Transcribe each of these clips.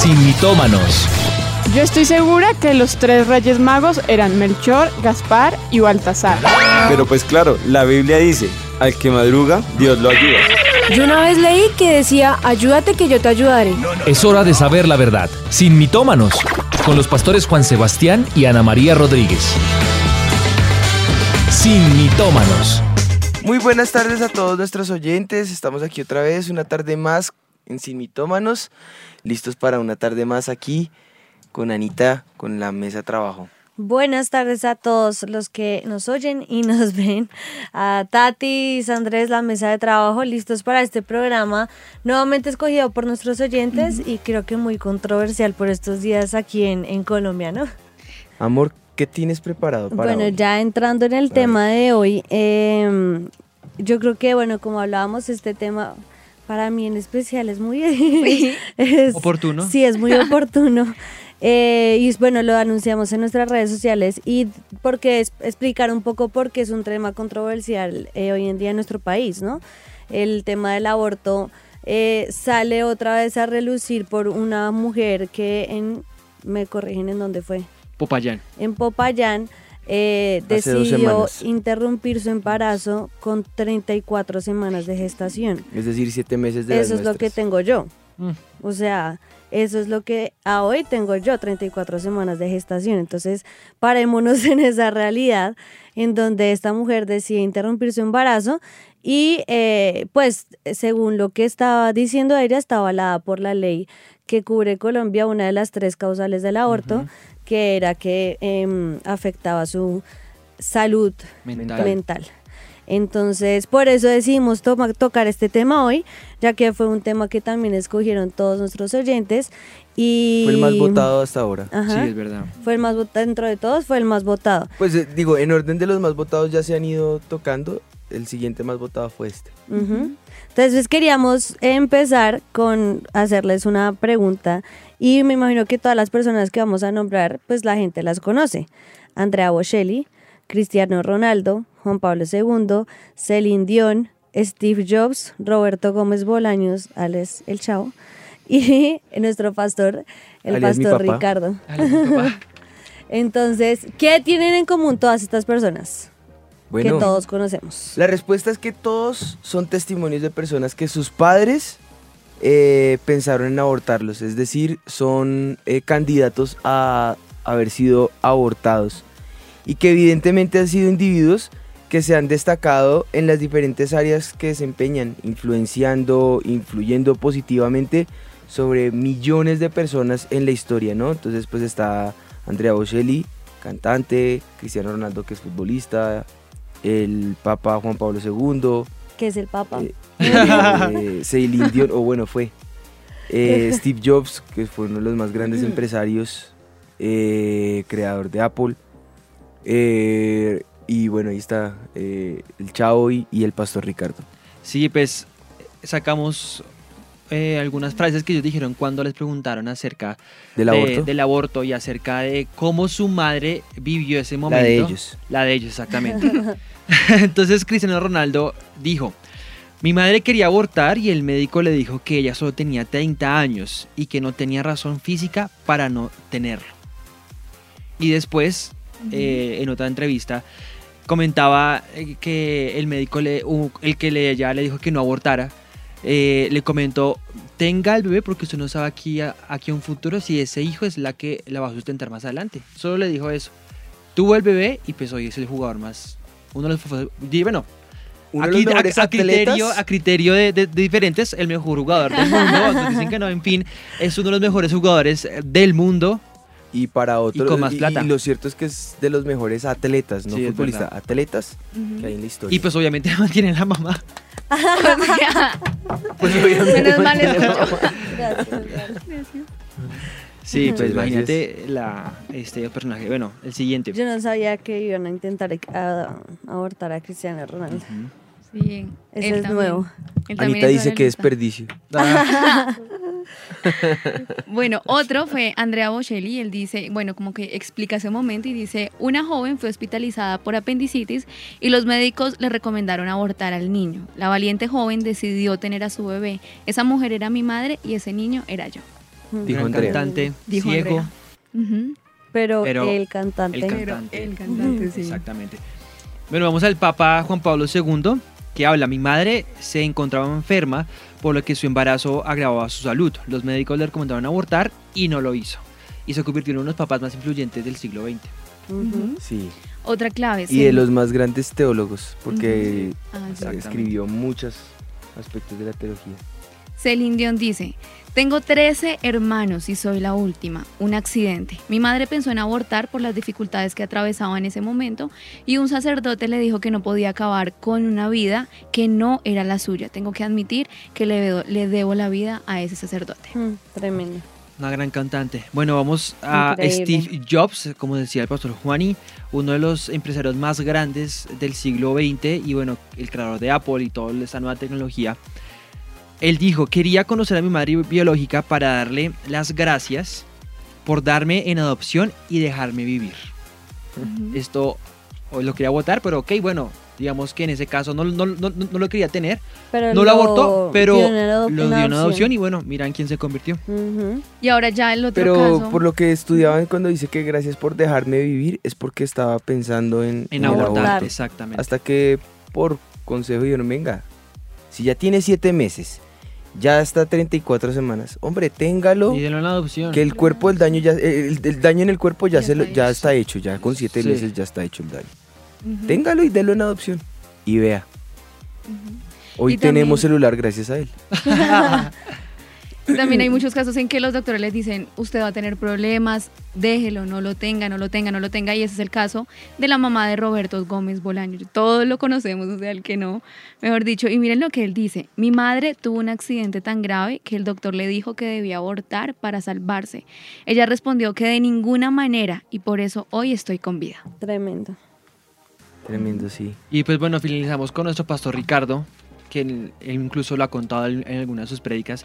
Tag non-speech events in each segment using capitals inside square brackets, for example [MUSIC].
Sin mitómanos. Yo estoy segura que los tres reyes magos eran Melchor, Gaspar y Baltasar. Pero pues claro, la Biblia dice, al que madruga, Dios lo ayuda. Yo una vez leí que decía, ayúdate que yo te ayudaré. Es hora de saber la verdad. Sin mitómanos. Con los pastores Juan Sebastián y Ana María Rodríguez. Sin mitómanos. Muy buenas tardes a todos nuestros oyentes. Estamos aquí otra vez, una tarde más en Sin Mitómanos. Listos para una tarde más aquí con Anita, con la mesa de trabajo. Buenas tardes a todos los que nos oyen y nos [LAUGHS] ven. A Tati Andrés, la mesa de trabajo, listos para este programa, nuevamente escogido por nuestros oyentes y creo que muy controversial por estos días aquí en, en Colombia, ¿no? Amor, ¿qué tienes preparado para Bueno, hoy? ya entrando en el tema de hoy, em, yo creo que, bueno, como hablábamos, este tema para mí en especial es muy... [LAUGHS] es- Oportuno. Sí, es muy oportuno. Eh, y bueno, lo anunciamos en nuestras redes sociales y porque es explicar un poco por qué es un tema controversial eh, hoy en día en nuestro país, ¿no? El tema del aborto eh, sale otra vez a relucir por una mujer que en, me corrigen en dónde fue, Popayán. en Popayán eh, decidió interrumpir su embarazo con 34 semanas de gestación. Es decir, siete meses de Eso es lo que tengo yo. Mm. O sea, eso es lo que a hoy tengo yo, 34 semanas de gestación. Entonces, parémonos [LAUGHS] en esa realidad en donde esta mujer decide interrumpir su embarazo y eh, pues según lo que estaba diciendo ella, está avalada por la ley que cubre Colombia una de las tres causales del aborto, que era que em, afectaba su salud Mental. mental. Entonces, por eso decidimos toma- tocar este tema hoy, ya que fue un tema que también escogieron todos nuestros oyentes. Y Fue el más votado hasta ahora. Ajá, Sí, es verdad. Fue el más votado, dentro de todos fue el más votado. Pues eh, digo, en orden de los más votados ya se han ido tocando. El siguiente más votado fue este. Entonces pues, queríamos empezar con hacerles una pregunta y me imagino que todas las personas que vamos a nombrar, pues la gente las conoce. Andrea Bocelli, Cristiano Ronaldo, Juan Pablo II, Celine Dion, Steve Jobs, Roberto Gómez Bolaños, Alex El Chavo, [LAUGHS] y nuestro pastor, el Alias mi pastor papá. Ricardo. Papá. [LAUGHS] Entonces, ¿qué tienen en común todas estas personas Bueno, que todos conocemos? la respuesta es que todos son testimonios de personas que sus padres eh, pensaron en abortarlos. Es decir, son eh, candidatos a haber sido abortados. Y que evidentemente han sido individuos que se han destacado en las diferentes áreas que desempeñan, influenciando, influyendo positivamente sobre millones de personas en la historia, ¿no? Entonces pues está Andrea Bocelli, cantante, Cristiano Ronaldo que es futbolista, el Papa Juan Pablo II, ¿Qué es el Papa? eh, eh, [LAUGHS] Celine Dion, o bueno fue, eh, Steve Jobs, que fue uno de los más grandes empresarios, eh, creador de Apple, eh, y bueno, ahí está eh, el Chavo y, y el Pastor Ricardo. Sí, pues sacamos eh, algunas frases que ellos dijeron cuando les preguntaron acerca Del de- aborto. del aborto y acerca de cómo su madre vivió ese La momento. de ellos. La de ellos, exactamente. [LAUGHS] Entonces Cristiano Ronaldo dijo, mi madre quería abortar y el médico le dijo que ella solo tenía 30 años y que no tenía razón física para no tenerlo. Y después, eh, en otra entrevista, comentaba eh, que el médico, le, el que le, ya le dijo que no abortara, eh, le comentó, tenga el bebé porque usted no sabe aquí a, aquí a un futuro si ese hijo es la que la va a sustentar más adelante. Solo le dijo eso. Tuvo el bebé y pues hoy es el jugador más... Uno de los... di- Bueno, Uno de aquí, los mejores a, a criterio, a criterio de, de- de diferentes, el mejor jugador del mundo. [LAUGHS] Dicen que no, en fin, es uno de los mejores jugadores eh, del mundo. Y para otros, con más plata. y lo cierto es que es de los mejores atletas, no Sí, futbolistas, atletas que hay en la historia. Y pues obviamente [LAUGHS] mantiene la mamá. Pues Menos mal escucho. Gracias, gracias. Sí, pues gracias. imagínate la, este personaje. Bueno, el siguiente. Yo no sabía que iban a intentar a- abortar a Cristiano Ronaldo. Sí, Ese él es también. nuevo. Él Anita dice que lista. desperdicio. [LAUGHS] Bueno, otro fue Andrea Bocelli. Él dice, bueno, como que explica ese momento y dice: Una joven fue hospitalizada por apendicitis y los médicos le recomendaron abortar al niño. La valiente joven decidió tener a su bebé. Esa mujer era mi madre y ese niño era yo. Dijo Andrea. cantante, Dijo ciego. Pero, Pero el cantante. el cantante. el cantante, sí. Exactamente. Bueno, vamos al Papa Juan Pablo II, que habla, mi madre se encontraba enferma, por lo que su embarazo agravaba su salud. Los médicos le recomendaron abortar y no lo hizo. Y se convirtió en uno de los papas más influyentes del siglo XX. Sí. Otra clave. Y de los más grandes teólogos, porque Ah, sí. Escribió muchos aspectos de la teología. Celine Dion dice, tengo 13 hermanos y soy la última, un accidente. Mi madre pensó en abortar por las dificultades que atravesaba en ese momento y un sacerdote le dijo que no podía acabar con una vida que no era la suya. Tengo que admitir que le, debo- le debo la vida a ese sacerdote. Mm, Tremendo. Una gran cantante. Bueno, vamos a Increíble. Steve Jobs, como decía el pastor Juani, uno de los empresarios más grandes del siglo XX y bueno, el creador de Apple y toda esta nueva tecnología. Él dijo, quería conocer a mi madre biológica para darle las gracias por darme en adopción y dejarme vivir. Esto o lo quería votar, pero ok, bueno, digamos que en ese caso no, no- no- no lo quería tener, Pero no lo abortó, pero en lo en dio en adopción y bueno, mira en quién se convirtió. Ujú. Y ahora ya el otro Pero caso. por lo que estudiaban cuando dice que gracias por dejarme vivir, es porque estaba pensando en, En abortar, abortar. exactamente. Hasta que por consejo dijeron, venga, si ya tiene siete meses, ya está 34 semanas, hombre, téngalo, Y denlo en adopción. que el cuerpo, el daño ya, el, el daño en el cuerpo ya, Ya se lo- está ya hecho. está hecho, ya con siete Sí. meses ya está hecho el daño. Téngalo y délo en adopción y vea. Hoy Y tenemos también- celular gracias a él. [LAUGHS] [LAUGHS] También hay [LAUGHS] muchos casos en que los doctores les dicen, usted va a tener problemas, déjelo, no lo tenga, no lo tenga, no lo tenga. Y ese es el caso de la mamá de Roberto Gómez Bolaño. Todos lo conocemos, o sea, el que no, mejor dicho. Y miren lo que él dice, mi madre tuvo un accidente tan grave que el doctor le dijo que debía abortar para salvarse. Ella respondió que de ninguna manera y por eso hoy estoy con vida. Tremendo. Tremendo, sí. Y pues bueno, finalizamos con nuestro pastor Ricardo, que él, él incluso lo ha contado en, en algunas de sus prédicas,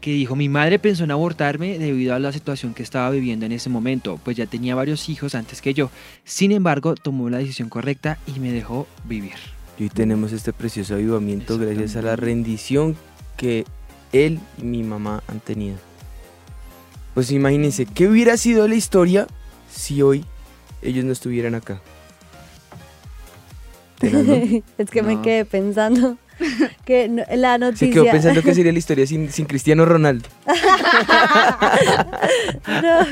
que dijo, mi madre pensó en abortarme debido a la situación que estaba viviendo en ese momento, pues ya tenía varios hijos antes que yo. Sin embargo, tomó la decisión correcta y me dejó vivir. Y hoy tenemos este precioso avivamiento gracias a la rendición que él y mi mamá han tenido. Pues imagínense, ¿qué hubiera sido la historia si hoy ellos no estuvieran acá? [LAUGHS] Es que me No. quedé pensando [LAUGHS] que no- la Se noticia. quedó pensando que [LAUGHS] sería la historia sin, sin Cristiano Ronaldo. [LAUGHS] no,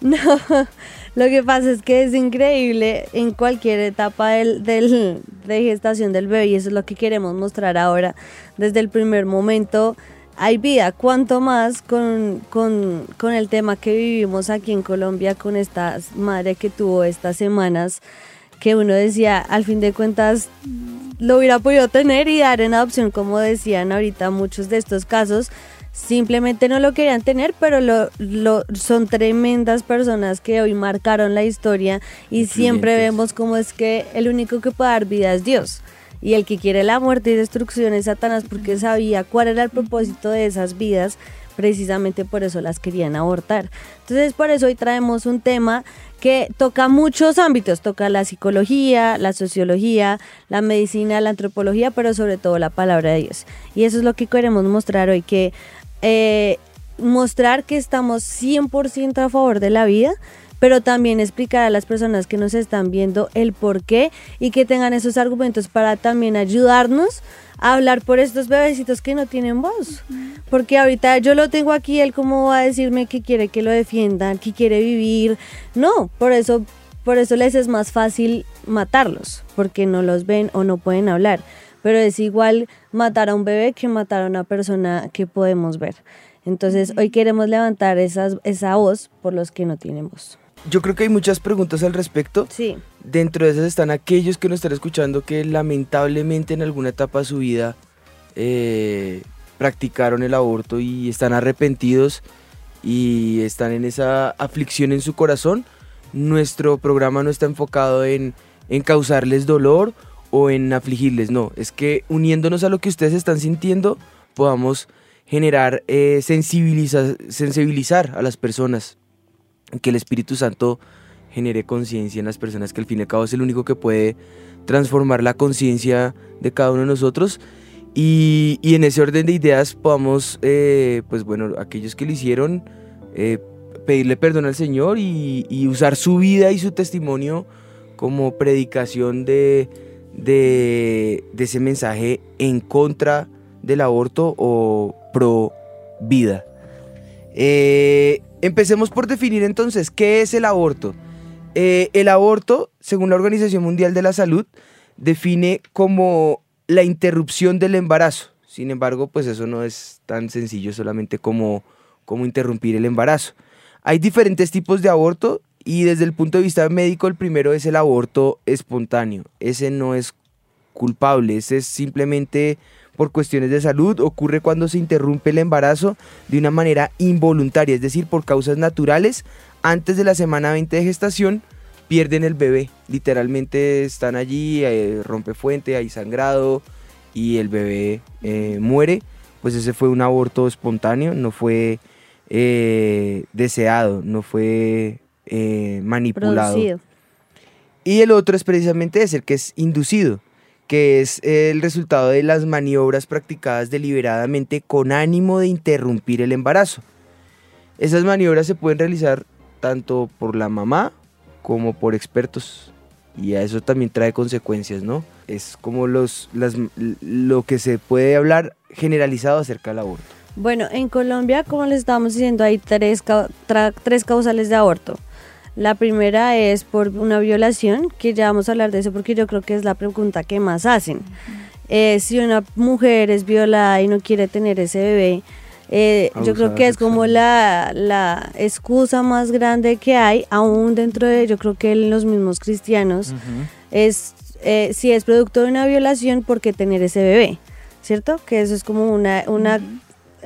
no. Lo que pasa es que es increíble en cualquier etapa del, del- de gestación del bebé y eso es lo que queremos mostrar ahora. Desde el primer momento hay vida, cuanto más con, con, con el tema que vivimos aquí en Colombia, con esta madre que tuvo estas semanas, que uno decía, al fin de cuentas, lo hubiera podido tener y dar en adopción, como decían ahorita muchos de estos casos. Simplemente no lo querían tener, pero lo, lo- son tremendas personas que hoy marcaron la historia y siempre vemos cómo es que el único que puede dar vida es Dios. Y el que quiere la muerte y destrucción es Satanás porque sabía cuál era el propósito de esas vidas, precisamente por eso las querían abortar. Entonces por eso hoy traemos un tema que toca muchos ámbitos, toca la psicología, la sociología, la medicina, la antropología, pero sobre todo la palabra de Dios. Y eso es lo que queremos mostrar hoy, que eh, mostrar que estamos 100% a favor de la vida, pero también explicar a las personas que nos están viendo el por qué y que tengan esos argumentos para también ayudarnos a hablar por estos bebecitos que no tienen voz. Porque ahorita yo lo tengo aquí, él cómo va a decirme que quiere que lo defiendan, que quiere vivir. No, por eso, por eso les es más fácil matarlos, porque no los ven o no pueden hablar. Pero es igual matar a un bebé que matar a una persona que podemos ver. Entonces hoy queremos levantar esas, esa voz por los que no tienen voz. Yo creo que hay muchas preguntas al respecto. Sí, Dentro de esas están aquellos que nos están escuchando que lamentablemente en alguna etapa de su vida eh, practicaron el aborto y están arrepentidos y están en esa aflicción en su corazón. Nuestro programa no está enfocado en, en causarles dolor o en afligirles, no, es que uniéndonos a lo que ustedes están sintiendo podamos generar, eh, sensibiliza- sensibilizar a las personas, que el Espíritu Santo genere conciencia en las personas, que al fin y al cabo es el único que puede transformar la conciencia de cada uno de nosotros. Y, y en ese orden de ideas podamos, eh, pues bueno, aquellos que lo hicieron, eh, pedirle perdón al Señor y, y usar su vida y su testimonio como predicación de, de, de ese mensaje en contra del aborto o pro vida. Eh, empecemos por definir entonces qué es el aborto. Eh, el aborto, según la Organización Mundial de la Salud, define como la interrupción del embarazo. Sin embargo, pues eso no es tan sencillo solamente como, como interrumpir el embarazo. Hay diferentes tipos de aborto y desde el punto de vista médico el primero es el aborto espontáneo. Ese no es culpable, ese es simplemente por cuestiones de salud, ocurre cuando se interrumpe el embarazo de una manera involuntaria, es decir, por causas naturales, antes de la semana 20 de gestación, pierden el bebé. Literalmente están allí, eh, rompe fuente, hay sangrado y el bebé eh, muere. Pues ese fue un aborto espontáneo, no fue eh, deseado, no fue eh, manipulado. Producido. Y el otro es precisamente ese, el que es inducido, que es el resultado de las maniobras practicadas deliberadamente con ánimo de interrumpir el embarazo. Esas maniobras se pueden realizar tanto por la mamá como por expertos. Y a eso también trae consecuencias, ¿no? Es como los, las, lo que se puede hablar generalizado acerca del aborto. Bueno, en Colombia, como les estábamos diciendo, hay tres, tres causales de aborto. La primera es por una violación, que ya vamos a hablar de eso porque yo creo que es la pregunta que más hacen. Eh, si una mujer es violada y no quiere tener ese bebé, eh, yo creo que es como la, la excusa más grande que hay, aún dentro de, yo creo que en los mismos cristianos, es eh, si es producto de una violación, ¿por qué tener ese bebé? ¿Cierto? Que eso es como una, una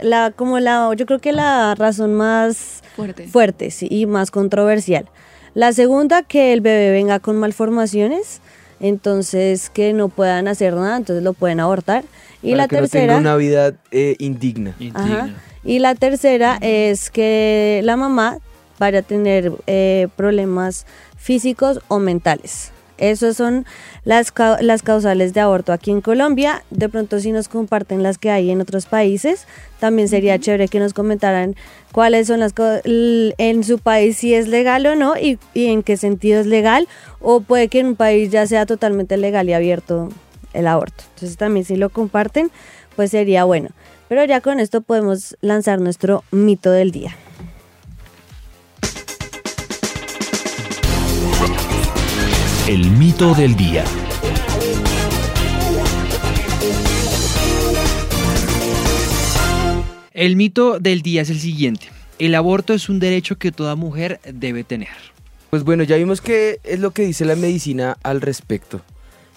la, como la, yo creo que la razón más Fuerte. fuerte sí, y más controversial. La segunda, que el bebé venga con malformaciones, entonces que no puedan hacer nada, entonces lo pueden abortar. Y para la que no tercera, tenga una vida eh, indigna. Ajá. Y la tercera es que la mamá vaya a tener eh, problemas físicos o mentales. Esas son las, las causales de aborto aquí en Colombia. De pronto si nos comparten las que hay en otros países, también sería chévere que nos comentaran cuáles son las en su país si es legal o no y, y en qué sentido es legal o puede que en un país ya sea totalmente legal y abierto el aborto. Entonces también si lo comparten, pues sería bueno. Pero ya con esto podemos lanzar nuestro mito del día. El mito del día. El mito del día es el siguiente. El aborto es un derecho que toda mujer debe tener. Pues bueno, ya vimos que es lo que dice la medicina al respecto.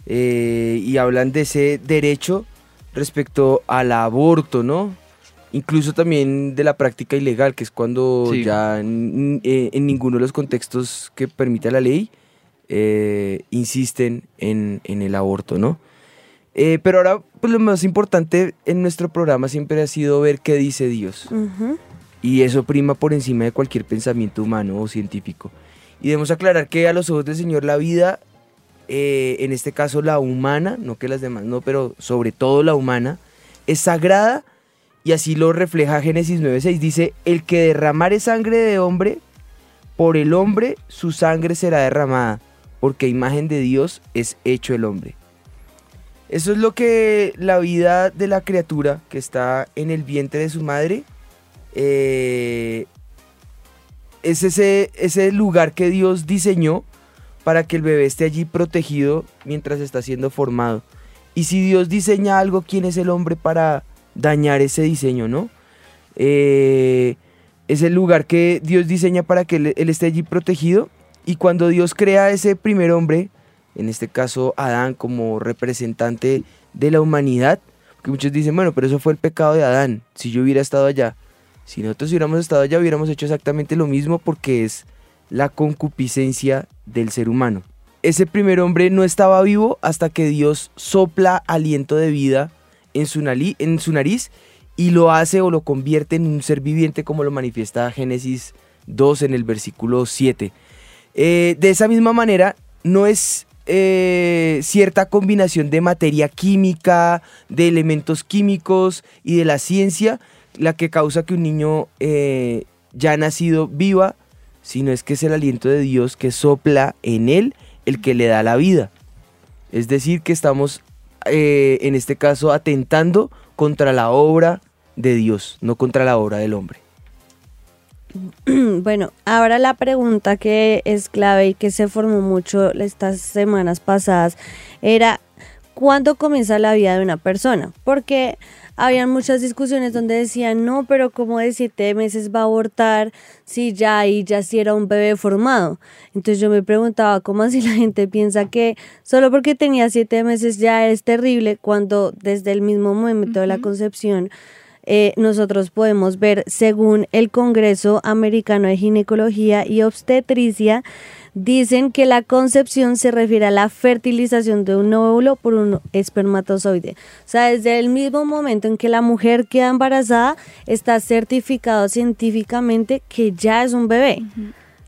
Eh, y hablan de ese derecho respecto al aborto, ¿no? Incluso también de la práctica ilegal, que es cuando Sí. ya en, en ninguno de los contextos que permita la ley eh, insisten en, en el aborto, ¿no? Eh, pero ahora, pues lo más importante en nuestro programa siempre ha sido ver qué dice Dios. Y eso prima por encima de cualquier pensamiento humano o científico. Y debemos aclarar que a los ojos del Señor la vida, eh, en este caso la humana, no que las demás, no, pero sobre todo la humana, es sagrada y así lo refleja Génesis 9.6. Dice, el que derramare sangre de hombre, por el hombre su sangre será derramada, porque imagen de Dios es hecho el hombre. Eso es lo que la vida de la criatura que está en el vientre de su madre eh, es ese, ese lugar que Dios diseñó para que el bebé esté allí protegido mientras está siendo formado. Y si Dios diseña algo, ¿quién es el hombre para dañar ese diseño, no? Eh, es el lugar que Dios diseña para que él esté allí protegido. Y cuando Dios crea ese primer hombre, en este caso Adán como representante de la humanidad, porque muchos dicen, bueno, pero eso fue el pecado de Adán, si yo hubiera estado allá. Si nosotros hubiéramos estado allá, hubiéramos hecho exactamente lo mismo porque es la concupiscencia del ser humano. Ese primer hombre no estaba vivo hasta que Dios sopla aliento de vida en su, en su nariz y lo hace o lo convierte en un ser viviente como lo manifiesta Génesis 2 en el versículo 7. Eh, de esa misma manera, no es eh, cierta combinación de materia química, de elementos químicos y de la ciencia la que causa que un niño eh, ya nacido viva, sino es que es el aliento de Dios que sopla en él el que le da la vida. Es decir, que estamos eh, en este caso atentando contra la obra de Dios, no contra la obra del hombre. [CLEARS THROAT] Bueno, ahora la pregunta que es clave y que se formó mucho estas semanas pasadas era ¿cuándo comienza la vida de una persona? Porque habían muchas discusiones donde decían, no, pero como de siete meses va a abortar si ya ahí ya si era un bebé formado. Entonces yo me preguntaba, ¿cómo así la gente piensa que solo porque tenía siete meses ya es terrible cuando desde el mismo momento de la concepción eh, nosotros podemos ver, según el Congreso Americano de Ginecología y Obstetricia, dicen que la concepción se refiere a la fertilización de un óvulo por un espermatozoide. O sea, desde el mismo momento en que la mujer queda embarazada, está certificado científicamente que ya es un bebé.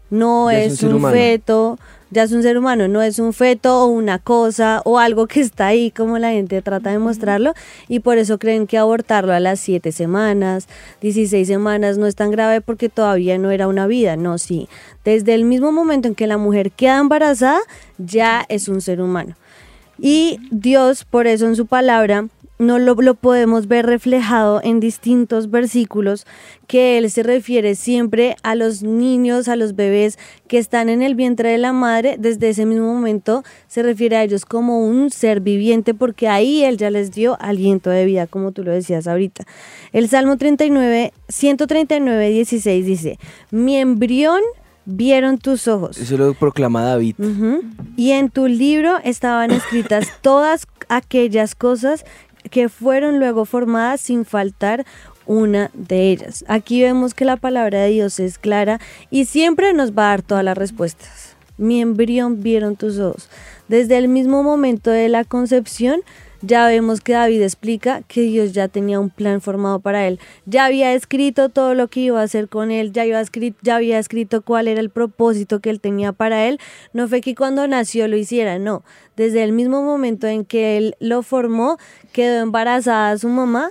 No Ya es un un, humano. feto, ya es un ser humano, no es un feto o una cosa o algo que está ahí como la gente trata de mostrarlo y por eso creen que abortarlo a las 7 semanas, 16 semanas no es tan grave porque todavía no era una vida, no, sí. Desde el mismo momento en que la mujer queda embarazada, ya es un ser humano. Y Dios, por eso en su palabra, no lo, lo podemos ver reflejado en distintos versículos que Él se refiere siempre a los niños, a los bebés que están en el vientre de la madre. Desde ese mismo momento se refiere a ellos como un ser viviente porque ahí Él ya les dio aliento de vida, como tú lo decías ahorita. El Salmo 39, 139, 16 dice, mi embrión vieron tus ojos. Eso lo proclama David. Y en tu libro estaban escritas todas aquellas cosas que fueron luego formadas sin faltar una de ellas. Aquí vemos que la palabra de Dios es clara y siempre nos va a dar todas las respuestas. Mi embrión vieron tus ojos. Desde el mismo momento de la concepción, ya vemos que David explica que Dios ya tenía un plan formado para él. Ya había escrito todo lo que iba a hacer con él, ya, iba escrito, ya había escrito cuál era el propósito que él tenía para él. No fue que cuando nació lo hiciera, no. Desde el mismo momento en que él lo formó, quedó embarazada su mamá,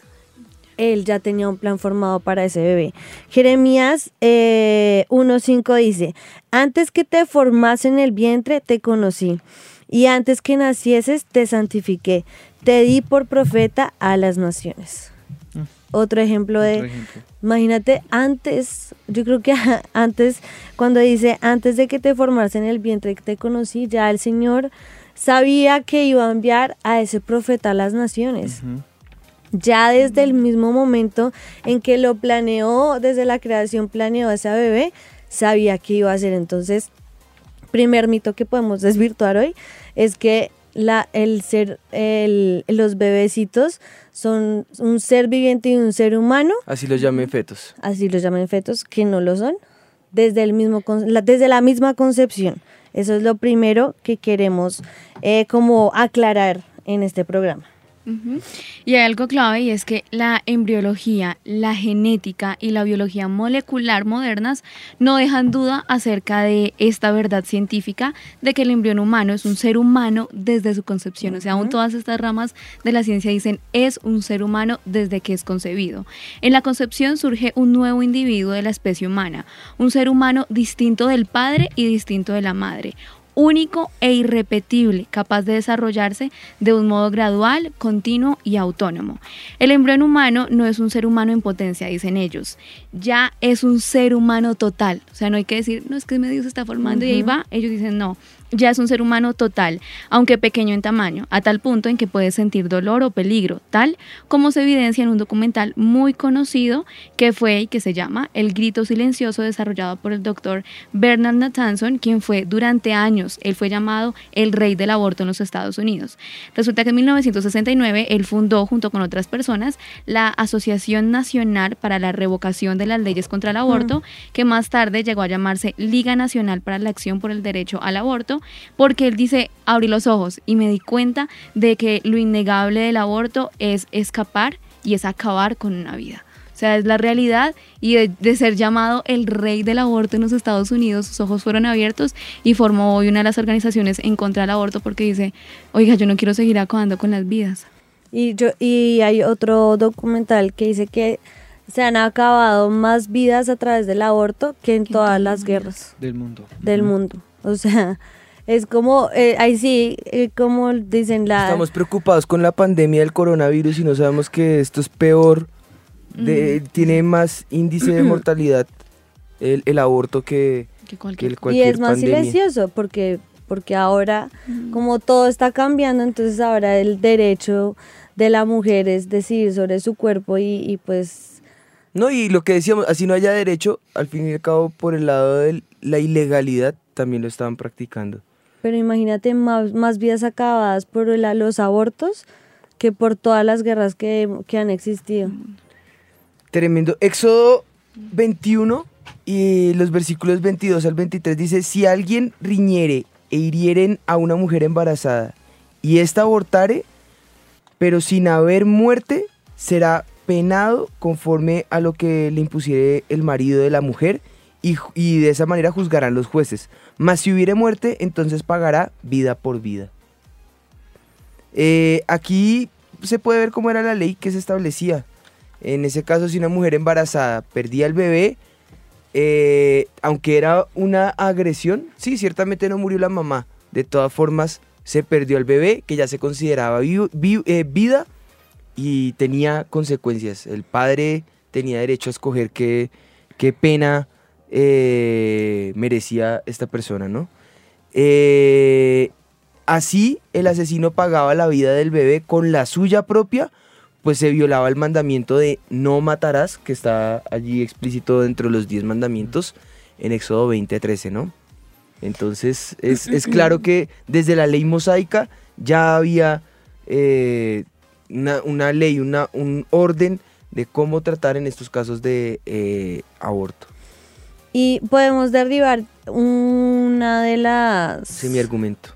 él ya tenía un plan formado para ese bebé. Jeremías eh, 1.5 dice, antes que te formase en el vientre, te conocí, y antes que nacieses, te santifiqué, te di por profeta a las naciones. Mm. Otro ejemplo de, Otro ejemplo. imagínate, antes, yo creo que [LAUGHS] antes, cuando dice, antes de que te formase en el vientre que te conocí, ya el Señor sabía que iba a enviar a ese profeta a las naciones ya desde el mismo momento en que lo planeó, desde la creación planeó a ese bebé, sabía que iba a hacer. Entonces, primer mito que podemos desvirtuar hoy es que la, el ser, el- los bebecitos son un ser viviente y un ser humano, Así los llamé fetos. así los llaman fetos, que no lo son, desde, el mismo, la, desde la misma concepción. Eso es lo primero que queremos eh, como aclarar en este programa. Y hay algo clave y es que la embriología, la genética y la biología molecular modernas no dejan duda acerca de esta verdad científica de que el embrión humano es un ser humano desde su concepción. O sea, aún todas estas ramas de la ciencia dicen es un ser humano desde que es concebido. En la concepción surge un nuevo individuo de la especie humana, un ser humano distinto del padre y distinto de la madre único e irrepetible, capaz de desarrollarse de un modo gradual, continuo y autónomo. El embrión humano no es un ser humano en potencia, dicen ellos, ya es un ser humano total. O sea, no hay que decir, no es que medio se está formando y ahí va. Ellos dicen, no, ya es un ser humano total, aunque pequeño en tamaño, a tal punto en que puede sentir dolor o peligro, tal como se evidencia en un documental muy conocido que fue y que se llama El grito silencioso desarrollado por el doctor Bernard Nathanson, quien fue durante años, él fue llamado el rey del aborto en los Estados Unidos. Resulta que en 1969 él fundó junto con otras personas la Asociación Nacional para la Revocación de las Leyes contra el Aborto, que más tarde llegó a llamarse Liga Nacional para la Acción por el Derecho al Aborto, porque él dice, abrí los ojos y me di cuenta de que lo innegable del aborto es escapar y es acabar con una vida. O sea, es la realidad y de, de ser llamado el rey del aborto en los Estados Unidos, sus ojos fueron abiertos y formó hoy una de las organizaciones en contra del aborto porque dice, oiga, yo no quiero seguir acabando con las vidas. Y, yo, y hay otro documental que dice que se han acabado más vidas a través del aborto que en todas las guerras Del mundo. del mundo. O sea, es como, eh, ahí sí, eh, como dicen la... Estamos preocupados con la pandemia del coronavirus y no sabemos que esto es peor, de- tiene más índice de [CLEARS THROAT] mortalidad el, el aborto que, Que que cualquier cualquier y es más pandemia. silencioso porque, porque ahora, como todo está cambiando, entonces ahora el derecho de la mujer es decidir sobre su cuerpo y, y pues No, y lo que decíamos, así no haya derecho, al fin y al cabo, por el lado de la ilegalidad, también lo estaban practicando. Pero imagínate más, más vidas acabadas por los abortos que por todas las guerras que, que han existido. Tremendo. Éxodo 21 y los versículos 22 al 23 dice, si alguien riñere e hirieren a una mujer embarazada y ésta abortare, pero sin haber muerte, será penado conforme a lo que le impusiere el marido de la mujer y, de esa manera juzgarán los jueces. Mas si hubiere muerte, entonces pagará vida por vida. Eh, aquí se puede ver cómo era la ley que se establecía. En ese caso, si una mujer embarazada perdía el bebé, eh, aunque era una agresión, sí, ciertamente no murió la mamá. De todas formas, se perdió el bebé, que ya se consideraba eh, vida y tenía consecuencias. El padre tenía derecho a escoger qué pena eh, merecía esta persona, ¿no? Eh, así, el asesino pagaba la vida del bebé con la suya propia, pues se violaba el mandamiento de no matarás, que está allí explícito dentro de los 10 mandamientos en Éxodo 20:13, ¿no? Entonces, es, claro que desde la ley mosaica ya había eh, una, ley, una, un orden de cómo tratar en estos casos de aborto. Y podemos derribar una de las... Es mi argumento.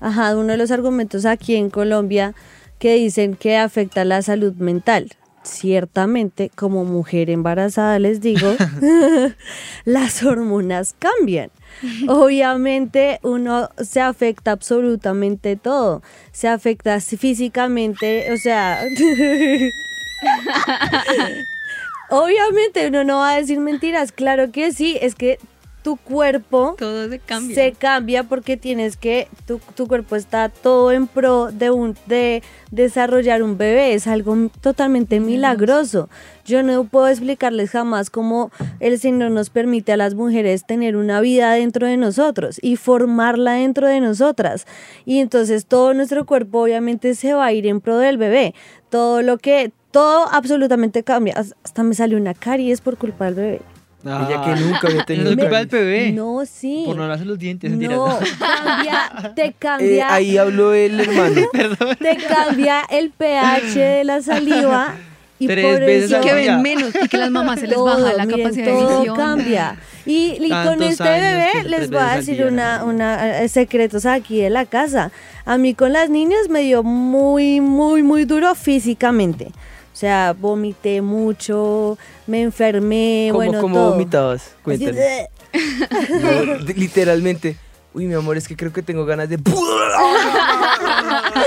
Ajá, uno de los argumentos aquí en Colombia que dicen que afecta la salud mental. Ciertamente, como mujer embarazada les digo, [LAUGHS] [LAUGHS] las hormonas cambian. Obviamente uno se afecta absolutamente todo. Se afecta físicamente, o sea... [LAUGHS] Obviamente uno no va a decir mentiras, claro que sí, es que tu cuerpo Todo se cambia. se cambia porque tienes que, tu, tu cuerpo está todo en pro de, un, de desarrollar un bebé, es algo totalmente milagroso. Yo no puedo explicarles jamás cómo el Señor nos permite a las mujeres tener una vida dentro de nosotros y formarla dentro de nosotras. Y entonces todo nuestro cuerpo obviamente se va a ir en pro del bebé. Todo lo que, todo absolutamente cambia. Hasta me salió una caries por culpa del bebé. Ella que nunca había No [LAUGHS] tenido es culpa del bebé. No, sí. Por no lavarse los dientes. No, ¿no? cambia, [LAUGHS] te Eh, cambia, ahí habló el hermano. [LAUGHS] te cambia el pH de la saliva y Tres por veces eso que ven menos y que las mamás se les todo, baja la miren, capacidad de todo visión. cambia. Y, y con este bebé les voy a decir una, ¿no? una eh, secretos aquí de la casa. A mí con las niñas me dio muy, muy, muy duro físicamente. O sea, vomité mucho, me enfermé, ¿Cómo, bueno, cómo todo. vomitabas? Cuéntame. [LAUGHS] Literalmente. Uy, mi amor, es que creo que tengo ganas de...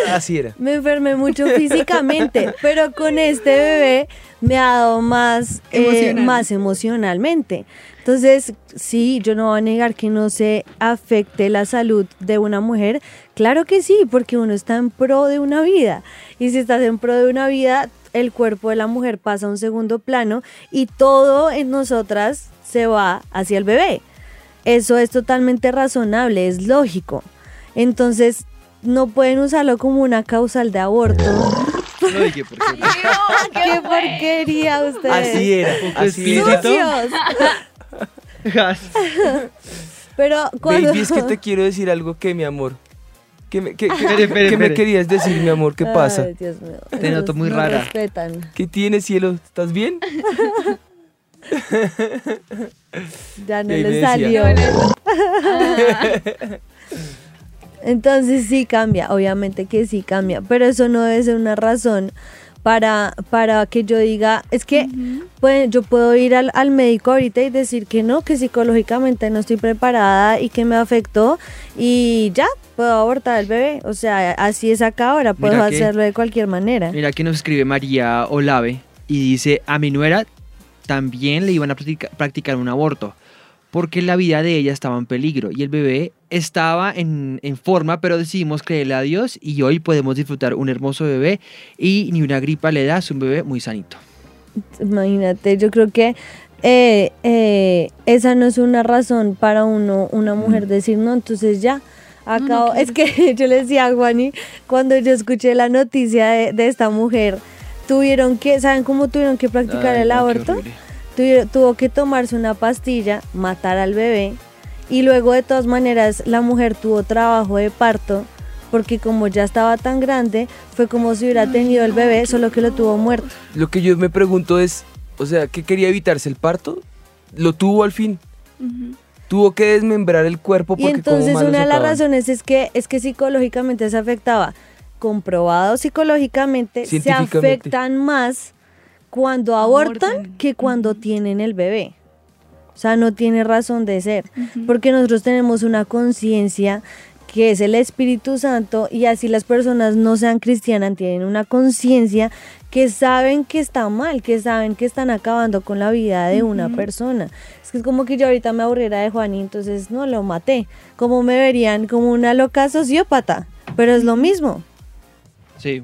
Así era. Me enfermé mucho físicamente, pero con este bebé me ha dado más, eh, Emocional. más emocionalmente. Entonces, sí, yo no voy a negar que no se afecte la salud de una mujer. Claro que sí, porque uno está en pro de una vida. Y si estás en pro de una vida, el cuerpo de la mujer pasa a un segundo plano y todo en nosotras se va hacia el bebé. Eso es totalmente razonable, es lógico. Entonces, no pueden usarlo como una causal de aborto. No dije por [LAUGHS] qué. ¡Qué porquería ustedes! Así era. Así era. [LAUGHS] [LAUGHS] Pero cuando... Baby, es que te quiero decir algo que, mi amor. ¿Qué me, qué- qué- Espere, espere, qué me espere. querías decir, mi amor? ¿Qué pasa? Ay, Dios mío. Te noto muy no rara. respetan. ¿Qué tienes, cielo? ¿Estás bien? [LAUGHS] [LAUGHS] Ya no le salió. [LAUGHS] Entonces sí cambia, obviamente que sí cambia, pero eso no debe ser una razón para, para que yo diga, es que pues, yo puedo ir al, al médico ahorita y decir que no, que psicológicamente no estoy preparada y que me afectó y ya, puedo abortar al bebé. O sea, así es acá ahora, puedo Mira que- hacerlo de cualquier manera. Mira que nos escribe María Olave y dice, a mi nuera también le iban a practica- practicar un aborto, porque la vida de ella estaba en peligro y el bebé estaba en, en forma, pero decidimos creerle a Dios y hoy podemos disfrutar un hermoso bebé y ni una gripa le da, es un bebé muy sanito. Imagínate, yo creo que eh, eh, esa no es una razón para uno, una mujer decir, no, entonces ya, acabo. es que [LAUGHS] yo le decía a Juani, cuando yo escuché la noticia de, de esta mujer, tuvieron que, ¿saben cómo tuvieron que practicar Ay, el no, qué aborto? Tuvo que tomarse una pastilla, matar al bebé y luego de todas maneras la mujer tuvo trabajo de parto porque como ya estaba tan grande fue como si hubiera tenido el bebé solo que lo tuvo muerto. Lo que yo me pregunto es, o sea, ¿qué quería evitarse el parto? Lo tuvo al fin. Tuvo que desmembrar el cuerpo Y porque como entonces una de las razones es que es que psicológicamente se afectaba. Comprobado psicológicamente, se afectan más cuando abortan Abortan. que cuando tienen el bebé. O sea, no tiene razón de ser, porque nosotros tenemos una conciencia que es el Espíritu Santo y así las personas no sean cristianas, tienen una conciencia que saben que está mal, que saben que están acabando con la vida de una persona. Es que es como que yo ahorita me aburriera de Juan y entonces no lo maté. Como me verían como una loca sociópata, pero es lo mismo. Sí.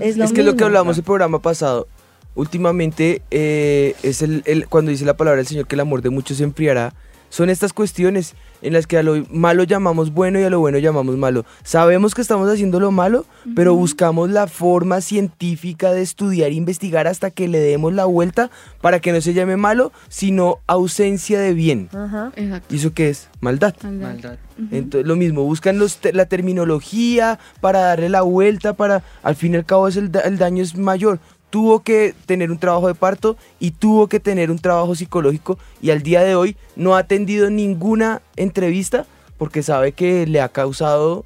Es lo es que lo que hablamos el programa pasado, últimamente eh, es el, el- cuando dice la palabra del Señor que el amor de muchos se enfriará, son estas cuestiones en las que a lo malo llamamos bueno y a lo bueno llamamos malo. Sabemos que estamos haciendo lo malo, pero buscamos la forma científica de estudiar e investigar hasta que le demos la vuelta para que no se llame malo, sino ausencia de bien. Exacto. ¿Y eso qué es? Maldad. Maldad. Maldad. Entonces, lo mismo, buscan los te- la terminología para darle la vuelta, para, al fin y al cabo es el, da- el daño es mayor. Tuvo que tener un trabajo de parto y tuvo que tener un trabajo psicológico y al día de hoy no ha atendido ninguna entrevista porque sabe que le ha causado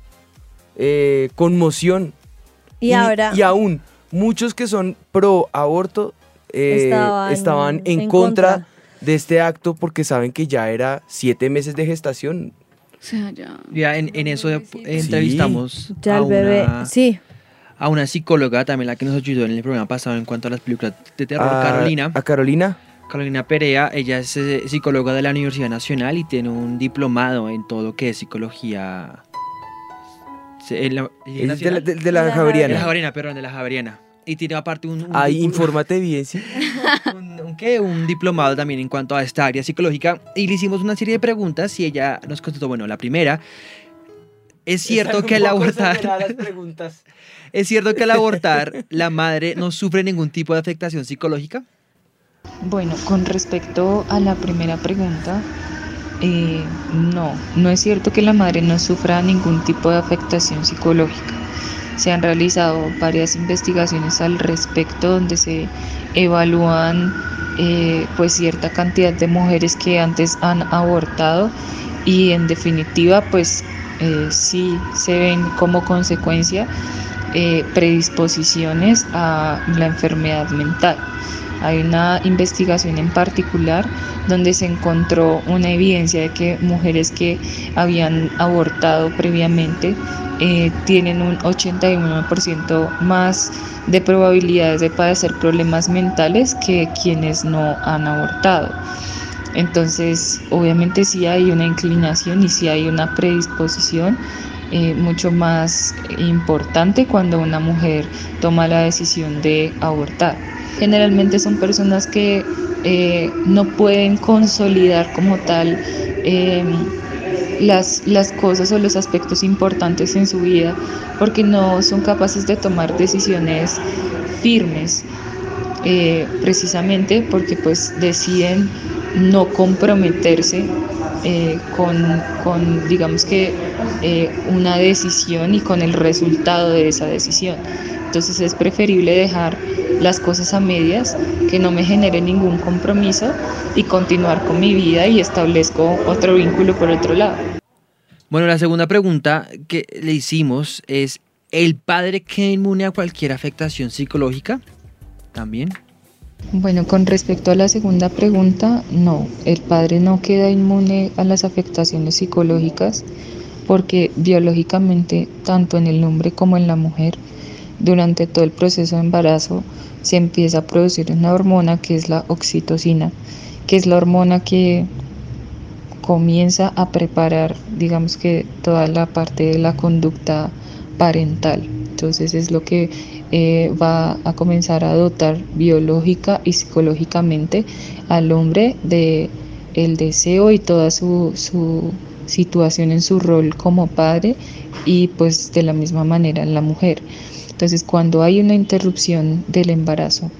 eh, conmoción. Y, ahora Y aún, muchos que son pro aborto eh, Estaban estaban, en, en contra, contra. de este acto porque saben que ya era siete meses de gestación. O sea, ya. Ya en, en eso entrevistamos ya a, el bebé, una, sí, a una psicóloga también la que nos ayudó en el programa pasado en cuanto a las películas de terror, A- Carolina. A Carolina. Carolina Perea, ella es eh, psicóloga de la Universidad Nacional y tiene un diplomado en todo lo que es psicología. Se- en la- Es de la, nacional. de- de la De Javeriana. Javeriana, perdón, de la Javeriana. Y tiene aparte un, un, Ahí, infórmate bien, sí. [LAUGHS] un, un qué, un diplomado también en cuanto a esta área psicológica. Y le hicimos una serie de preguntas y ella nos contestó, bueno, la primera, ¿es cierto que al abortar... ¿Es cierto que al abortar [LAUGHS] la madre no sufre ningún tipo de afectación psicológica? Bueno, con respecto a la primera pregunta, eh, no, no es cierto que la madre no sufra ningún tipo de afectación psicológica. Se han realizado varias investigaciones al respecto donde se evalúan eh, pues cierta cantidad de mujeres que antes han abortado y en definitiva pues eh, sí se ven como consecuencia eh, predisposiciones a la enfermedad mental. Hay una investigación en particular donde se encontró una evidencia de que mujeres que habían abortado previamente eh, tienen un 81% más de probabilidades de padecer problemas mentales que quienes no han abortado. Entonces, obviamente sí hay una inclinación y sí hay una predisposición eh, mucho más importante cuando una mujer toma la decisión de abortar. Generalmente son personas que eh, no pueden consolidar como tal eh, las, las cosas o los aspectos importantes en su vida porque no son capaces de tomar decisiones firmes, precisamente porque pues deciden no comprometerse eh, con, con, digamos que, eh, una decisión y con el resultado de esa decisión. Entonces es preferible dejar las cosas a medias, que no me genere ningún compromiso y continuar con mi vida y establezco otro vínculo por otro lado. Bueno, la segunda pregunta que le hicimos es, ¿el padre queda inmune a cualquier afectación psicológica? También. Bueno, con respecto a la segunda pregunta, no, el padre no queda inmune a las afectaciones psicológicas porque biológicamente, tanto en el hombre como en la mujer, durante todo el proceso de embarazo se empieza a producir una hormona que es la oxitocina, que es la hormona que comienza a preparar, digamos que toda la parte de la conducta parental. Entonces es lo que eh, va a comenzar a dotar biológica y psicológicamente al hombre de el deseo y toda su, su situación en su rol como padre y pues de la misma manera en la mujer. Entonces cuando hay una interrupción del embarazo,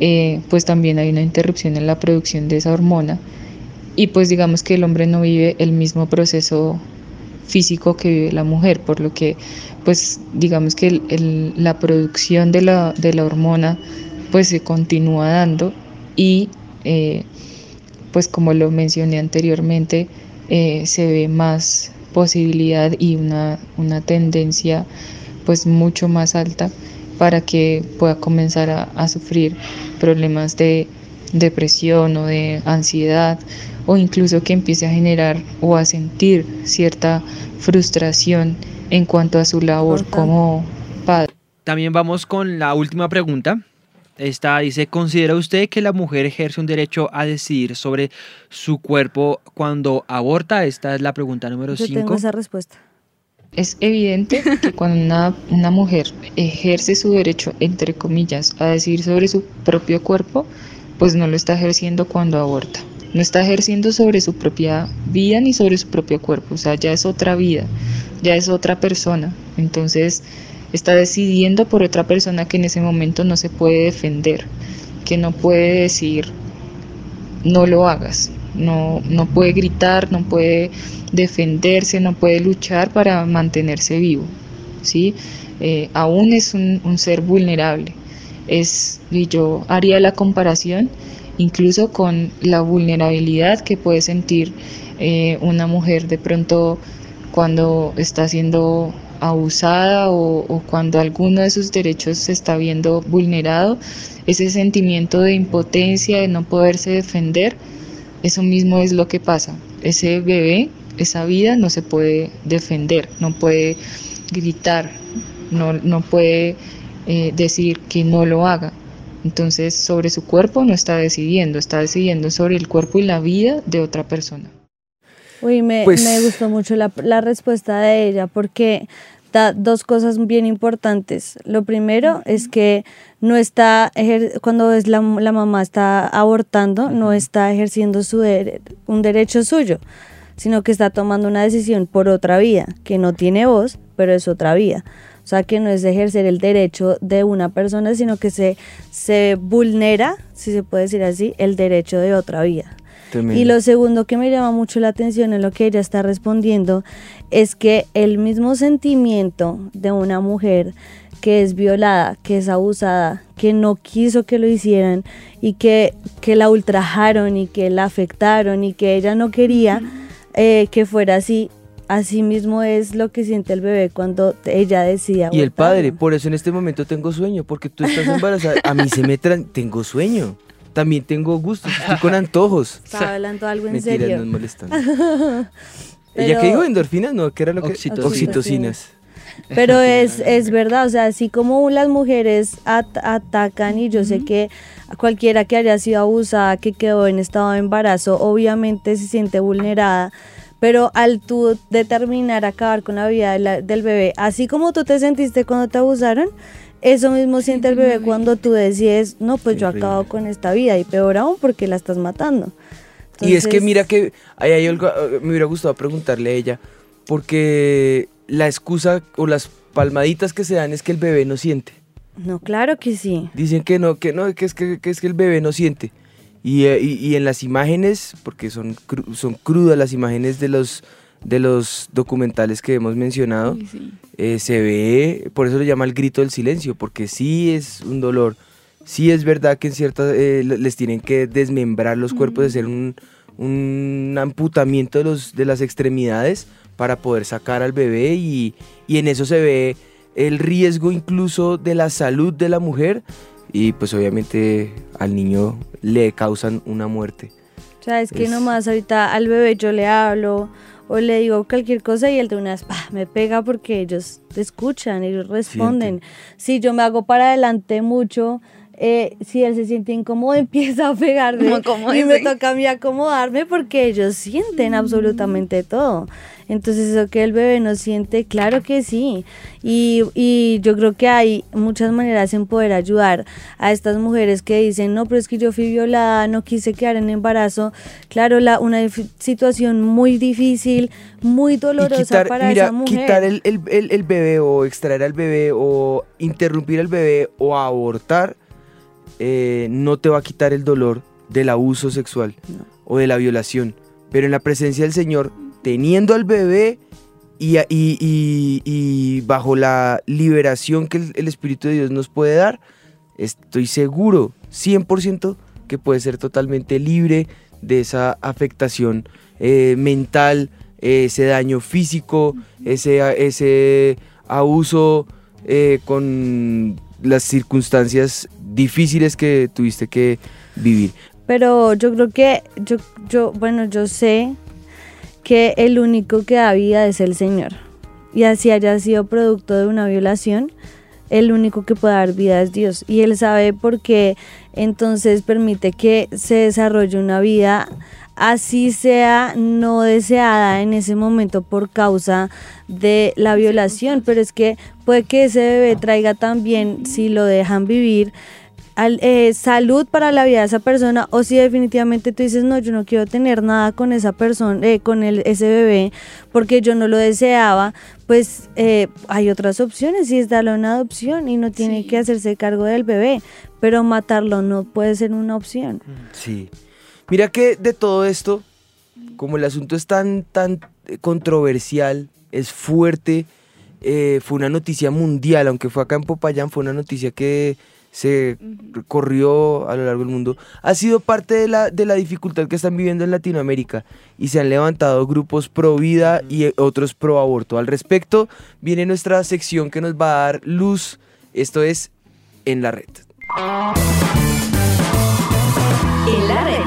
eh, pues también hay una interrupción en la producción de esa hormona y pues digamos que el hombre no vive el mismo proceso físico que vive la mujer, por lo que pues digamos que la producción de la, de la, hormona pues se continúa dando y eh, pues como lo mencioné anteriormente eh, se ve más posibilidad y una, una, tendencia pues mucho más alta para que pueda comenzar a sufrir problemas de depresión o de ansiedad o incluso que empiece a generar o a sentir cierta frustración en cuanto a su labor como padre. También vamos con la última pregunta. Esta dice, ¿considera usted que la mujer ejerce un derecho a decidir sobre su cuerpo cuando aborta? Esta es la pregunta número 5. Yo tengo esa respuesta. Es evidente [LAUGHS] que cuando una, una, mujer ejerce su derecho, entre comillas, a decidir sobre su propio cuerpo, pues no lo está ejerciendo cuando aborta. No está ejerciendo sobre su propia vida ni sobre su propio cuerpo. O sea, ya es otra vida, ya es otra persona. Entonces, está decidiendo por otra persona que en ese momento no se puede defender, que no puede decir, no lo hagas, no, no puede gritar, no puede defenderse, no puede luchar para mantenerse vivo. ¿sí? Eh, aún es un, un, ser vulnerable. Es, y yo haría la comparación incluso con la vulnerabilidad que puede sentir eh, una mujer de pronto cuando está siendo abusada o, cuando alguno de sus derechos se está viendo vulnerado, ese sentimiento de impotencia, de no poderse defender, eso mismo es lo que pasa. Ese bebé, esa vida no se puede defender, no puede gritar, no, no puede eh, decir que no lo haga. Entonces, sobre su cuerpo no está decidiendo, está decidiendo sobre el cuerpo y la vida de otra persona. Uy, me, Pues- me gustó mucho la, la respuesta de ella porque da dos cosas bien importantes. Lo primero es que no está, ejer- cuando es la, la mamá está abortando, no está ejerciendo su un derecho suyo, sino que está tomando una decisión por otra vía, que no tiene voz, pero es otra vía. O sea, que no es ejercer el derecho de una persona, sino que se, se vulnera, si se puede decir así, el derecho de otra. Tremendo. Y lo segundo que me llama mucho la atención en lo que ella está respondiendo es que el mismo sentimiento de una mujer que es violada, que es abusada, que no quiso que lo hicieran y que, que la ultrajaron y que la afectaron y que ella no quería eh, que fuera así, así mismo es lo que siente el bebé cuando ella decide Y el padre, por eso en este momento tengo sueño, porque tú estás embarazada. A mí se me tran... tengo sueño. También tengo gusto, estoy con antojos. [LAUGHS] Estaba hablando algo en Mentiras, serio. no es molestando. Pero- [LAUGHS] ¿Ella qué dijo? ¿Endorfinas? No, ¿qué era lo que...? Oxitocinas. Oxitocinas. Pero es, es verdad, o sea, así como las mujeres at- atacan y yo sé que cualquiera que haya sido abusada, que quedó en estado de embarazo, obviamente se siente vulnerada, pero al tú determinar acabar con la vida de la- del bebé, así como tú te sentiste cuando te abusaron, eso mismo siente el bebé cuando tú decides, no, pues yo acabo con esta vida y peor aún porque la estás matando. Y es que mira que ahí hay algo, eh, me hubiera gustado preguntarle a ella, porque la excusa o las palmaditas que se dan es que el bebé no siente. No, claro que sí. Dicen que no, que no, que es que, que es que el bebé no siente. Y, eh, y- y en las imágenes, porque son, cru- son crudas las imágenes de los, de los documentales que hemos mencionado, Uy, sí. eh, se ve, por eso le llama el grito del silencio, porque sí es un dolor, sí es verdad que en ciertas eh, le- les tienen que desmembrar los cuerpos, hacer un, un amputamiento de, los, de las extremidades para poder sacar al bebé y, y en eso se ve el riesgo incluso de la salud de la mujer y pues obviamente al niño le causan una muerte. O sea, es que Es- nomás ahorita al bebé yo le hablo o le digo cualquier cosa y el de una vez ¡pah! me pega porque ellos te escuchan, ellos responden. Si yo me hago para adelante mucho, eh, si él se siente incómodo, [LAUGHS] empieza a pegarme No, ¿cómo y me toca a mí acomodarme porque ellos sienten absolutamente todo. Entonces eso que el bebé no siente, claro que sí. Y, y yo creo que hay muchas maneras en poder ayudar a estas mujeres que dicen, no, pero es que yo fui violada, no quise quedar en embarazo. Claro, la, una situación muy difícil, muy dolorosa quitar, para mira, esa mujer. quitar el, el- el- el bebé o extraer al bebé o interrumpir al bebé o abortar eh, no te va a quitar el dolor del abuso sexual No. o de la violación. Pero en la presencia del Señor, teniendo al bebé y, a- y- y- y bajo la liberación que el, el Espíritu de Dios nos puede dar, estoy seguro, 100%, que puede ser totalmente libre de esa afectación eh, mental, eh, ese daño físico, ese, abuso eh, con las circunstancias difíciles que tuviste que vivir. Pero yo creo que, yo, yo, bueno, yo sé que el único que da vida es el Señor. Y así haya sido producto de una violación, el único que puede dar vida es Dios. Y Él sabe por qué entonces permite que se desarrolle una vida así sea no deseada en ese momento por causa de la violación. Pero es que puede que ese bebé traiga también, si lo dejan vivir, al- eh, salud para la vida de esa persona o si definitivamente tú dices no yo no quiero tener nada con esa persona eh, con el, ese bebé porque yo no lo deseaba pues eh, hay otras opciones y es darle una adopción y no tiene Sí. que hacerse cargo del bebé pero matarlo no puede ser una opción Sí. Mira que de todo esto, como el asunto es tan, tan controversial, es fuerte, eh, fue una noticia mundial, aunque fue acá en Popayán, fue una noticia que se corrió a lo largo del mundo, ha sido parte de la, de la dificultad que están viviendo en Latinoamérica y se han levantado grupos pro vida y otros pro aborto. Al respecto, viene nuestra sección que nos va a dar luz, esto es En la Red. En la red.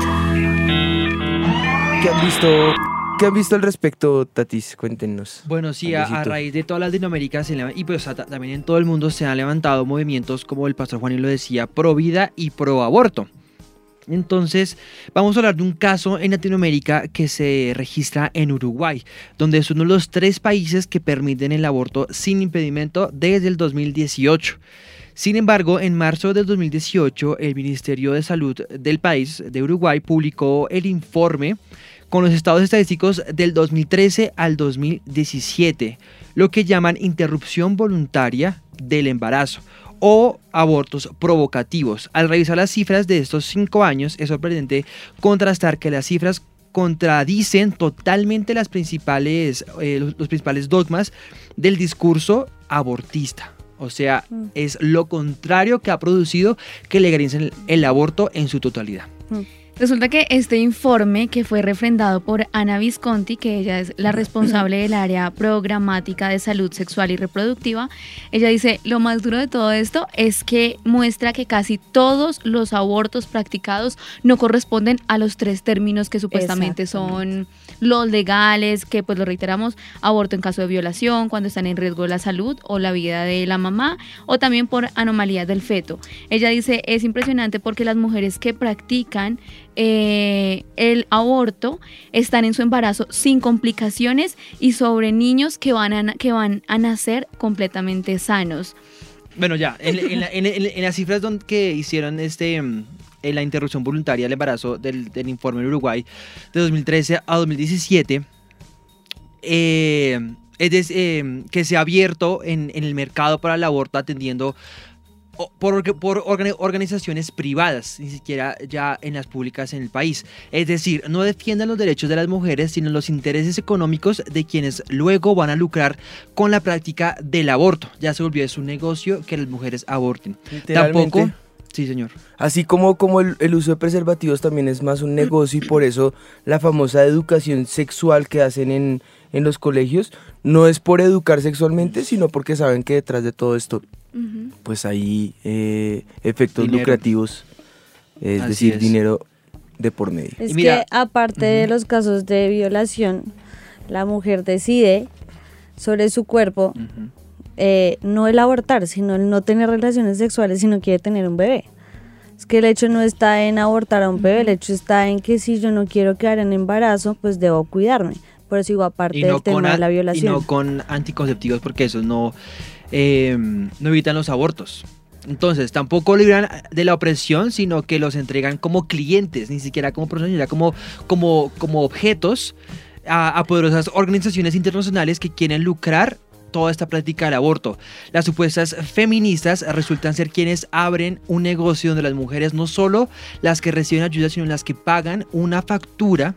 ¿Qué han visto, qué han visto al respecto, Tatis? Cuéntenos. Bueno, sí, a, raíz de toda Latinoamérica se leva- y pues a- también en todo el mundo se han levantado movimientos como el pastor Juan lo decía, pro vida y pro aborto. Entonces, vamos a hablar de un caso en Latinoamérica que se registra en Uruguay, donde es uno de los tres países que permiten el aborto sin impedimento desde el 2018. Sin embargo, en marzo del 2018, el Ministerio de Salud del país de Uruguay publicó el informe con los estados estadísticos del 2013 al 2017, lo que llaman interrupción voluntaria del embarazo o abortos provocativos. Al revisar las cifras de estos cinco años, es sorprendente contrastar que las cifras contradicen totalmente las principales, eh, los, los principales dogmas del discurso abortista. O sea, Mm. es lo contrario que ha producido que legalicen el, el aborto en su totalidad. Resulta que este informe que fue refrendado por Ana Visconti, que ella es la responsable del área programática de salud sexual y reproductiva, ella dice, lo más duro de todo esto es que muestra que casi todos los abortos practicados no corresponden a los tres términos que supuestamente son los legales, que pues lo reiteramos, aborto en caso de violación, cuando están en riesgo la salud o la vida de la mamá, o también por anomalías del feto. Ella dice, es impresionante porque las mujeres que practican eh, el aborto están en su embarazo sin complicaciones y sobre niños que van a, que van a nacer completamente sanos. Bueno, ya, en, en la- en- en- en las cifras donde que hicieron este, mm, en la interrupción voluntaria del embarazo del, del informe en Uruguay de 2013 a 2017, eh, es eh, que se ha abierto en, el mercado para el aborto atendiendo por, por organi- organizaciones privadas, ni siquiera ya en las públicas en el país. Es decir, no defienden los derechos de las mujeres, sino los intereses económicos de quienes luego van a lucrar con la práctica del aborto. Ya se volvió es un negocio que las mujeres aborten. Tampoco. Sí, señor. Así como, como el, el uso de preservativos también es más un negocio y por eso la famosa educación sexual que hacen en, en los colegios no es por educar sexualmente, sino porque saben que detrás de todo esto pues hay eh, efectos Dinero. lucrativos, es Así decir, es. dinero de por medio. Es Y mira- que aparte de los casos de violación, la mujer decide sobre su cuerpo, eh, no el abortar, sino el no tener relaciones sexuales si no quiere tener un bebé. Es que el hecho no está en abortar a un bebé, el hecho está en que si yo no quiero quedar en embarazo, pues debo cuidarme. Por eso digo, aparte Y no, del tema de la y violación. no con anticonceptivos porque esos no, eh, no evitan los abortos. Entonces, tampoco libran de la opresión, sino que los entregan como clientes, ni siquiera como personas, como, como, como objetos a, a poderosas organizaciones internacionales que quieren lucrar toda esta práctica del aborto. Las supuestas feministas resultan ser quienes abren un negocio donde las mujeres no solo las que reciben ayuda, sino las que pagan una factura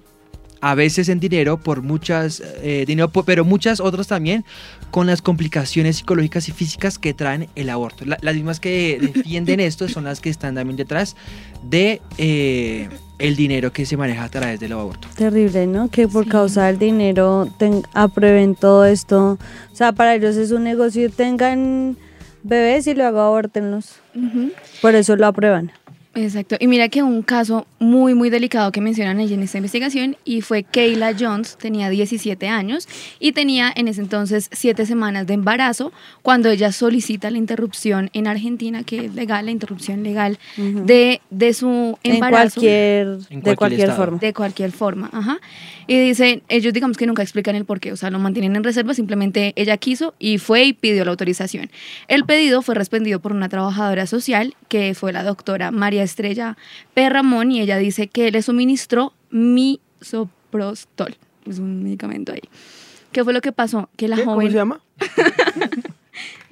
a veces en dinero por muchas eh, dinero pero muchas otras también con las complicaciones psicológicas y físicas que traen el aborto La- las mismas que defienden [LAUGHS] esto son las que están también detrás de eh, el dinero que se maneja a través del aborto Terrible, ¿no? Que por Sí. causa del dinero ten- aprueben todo esto. O sea, para ellos es un negocio. Tengan bebés y luego abórtenlos. Ujú. Por eso lo aprueban. Exacto. Y mira que un caso muy, muy delicado que mencionan allí en esta investigación y fue Kayla Jones, tenía 17 años y tenía en ese entonces 7 semanas de embarazo cuando ella solicita la interrupción en Argentina, que es legal, la interrupción legal de, de su En embarazo. cualquier, En de cualquier cualquier estado. forma. De cualquier forma, ajá. Y dicen, ellos digamos que nunca explican el porqué, o sea, lo mantienen en reserva, simplemente ella quiso y fue y pidió la autorización. El pedido fue respondido por una trabajadora social, que fue la doctora María Estrella P. Ramón, y ella dice que le suministró misoprostol, es un medicamento ahí. ¿Qué fue lo que pasó? Que la ¿Qué? ¿Cómo joven... se llama? [LAUGHS]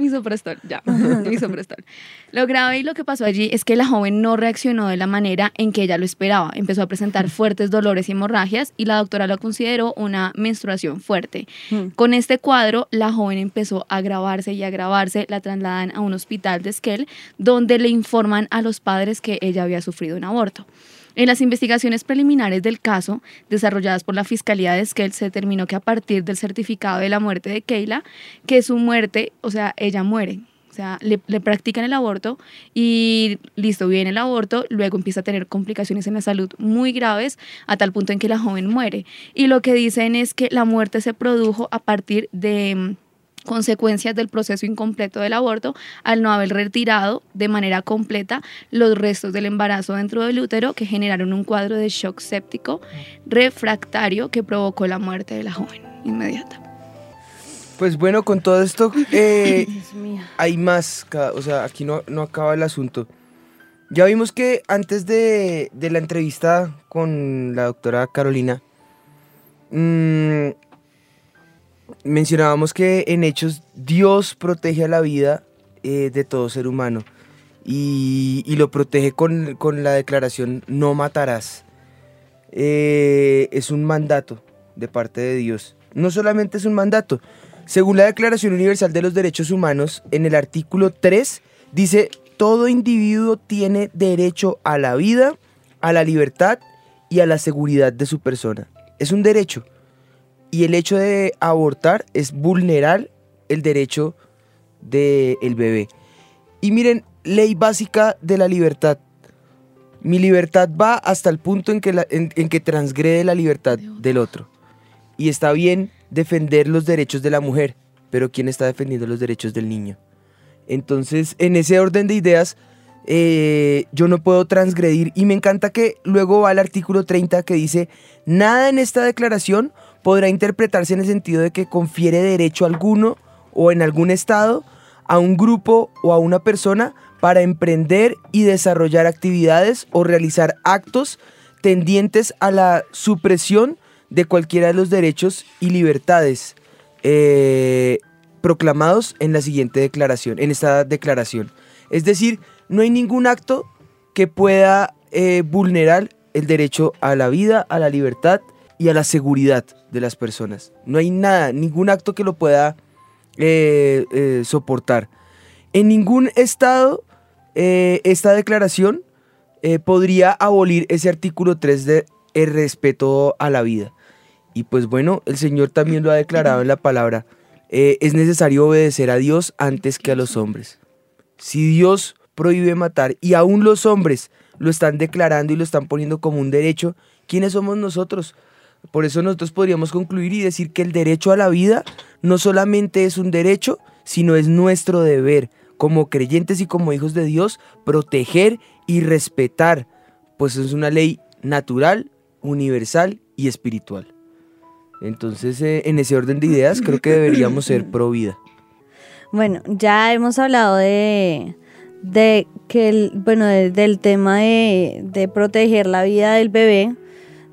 Misoprostol, ya, [LAUGHS] misoprostol. Lo grave y lo que pasó allí es que la joven no reaccionó de la manera en que ella lo esperaba. Empezó a presentar fuertes dolores y hemorragias y la doctora lo consideró una menstruación fuerte. Mm. Con este cuadro, la joven empezó a agravarse y a agravarse. La trasladan a un hospital de Esquel, donde le informan a los padres que ella había sufrido un aborto. En las investigaciones preliminares del caso, desarrolladas por la Fiscalía de Esquel, se determinó que a partir del certificado de la muerte de Keila, que su muerte, o sea, ella muere. O sea, le, le practican el aborto y listo, viene el aborto, luego empieza a tener complicaciones en la salud muy graves a tal punto en que la joven muere. Y lo que dicen es que la muerte se produjo a partir de consecuencias del proceso incompleto del aborto al no haber retirado de manera completa los restos del embarazo dentro del útero que generaron un cuadro de shock séptico refractario que provocó la muerte de la joven inmediata. Pues bueno, con todo esto [LAUGHS] eh, hay más, o sea, aquí no, no acaba el asunto. Ya vimos que antes de, de la entrevista con la doctora Carolina, mm, mencionábamos que en Hechos Dios protege a la vida eh, de todo ser humano y, lo protege con, con la declaración no matarás. Eh, es un mandato de parte de Dios. No solamente es un mandato, según la Declaración Universal de los Derechos Humanos, en el artículo 3 dice, todo individuo tiene derecho a la vida, a la libertad y a la seguridad de su persona. Es un derecho. Y el hecho de abortar es vulnerar el derecho del bebé. Y miren, ley básica de la libertad. Mi libertad va hasta el punto en que, la- en- en que transgrede la libertad del otro. Y está bien defender los derechos de la mujer, pero ¿quién está defendiendo los derechos del niño? Entonces, en ese orden de ideas, eh, yo no puedo transgredir. Y me encanta que luego va el artículo 30 que dice, nada en esta declaración podrá interpretarse en el sentido de que confiere derecho alguno o en algún estado a un grupo o a una persona para emprender y desarrollar actividades o realizar actos tendientes a la supresión de cualquiera de los derechos y libertades eh, proclamados en la siguiente declaración, en esta declaración. Es decir, no hay ningún acto que pueda eh, vulnerar el derecho a la vida, a la libertad y a la seguridad de las personas. No hay nada, ningún acto que lo pueda eh, eh, soportar. En ningún estado eh, esta declaración podría abolir ese artículo 3 de el respeto a la vida. Y pues bueno, el Señor también lo ha declarado en la palabra. es necesario obedecer a Dios antes que a los hombres. Si Dios prohíbe matar y aún los hombres lo están declarando y lo están poniendo como un derecho, ¿quiénes somos nosotros Por eso nosotros podríamos concluir y decir que el derecho a la vida no solamente es un derecho, sino es nuestro deber como creyentes y como hijos de Dios proteger y respetar, pues es una ley natural, universal y espiritual. Entonces, eh, en ese orden de ideas, creo que deberíamos ser pro vida. Bueno, ya hemos hablado de, de que el, bueno, de- del tema de, de proteger la vida del bebé,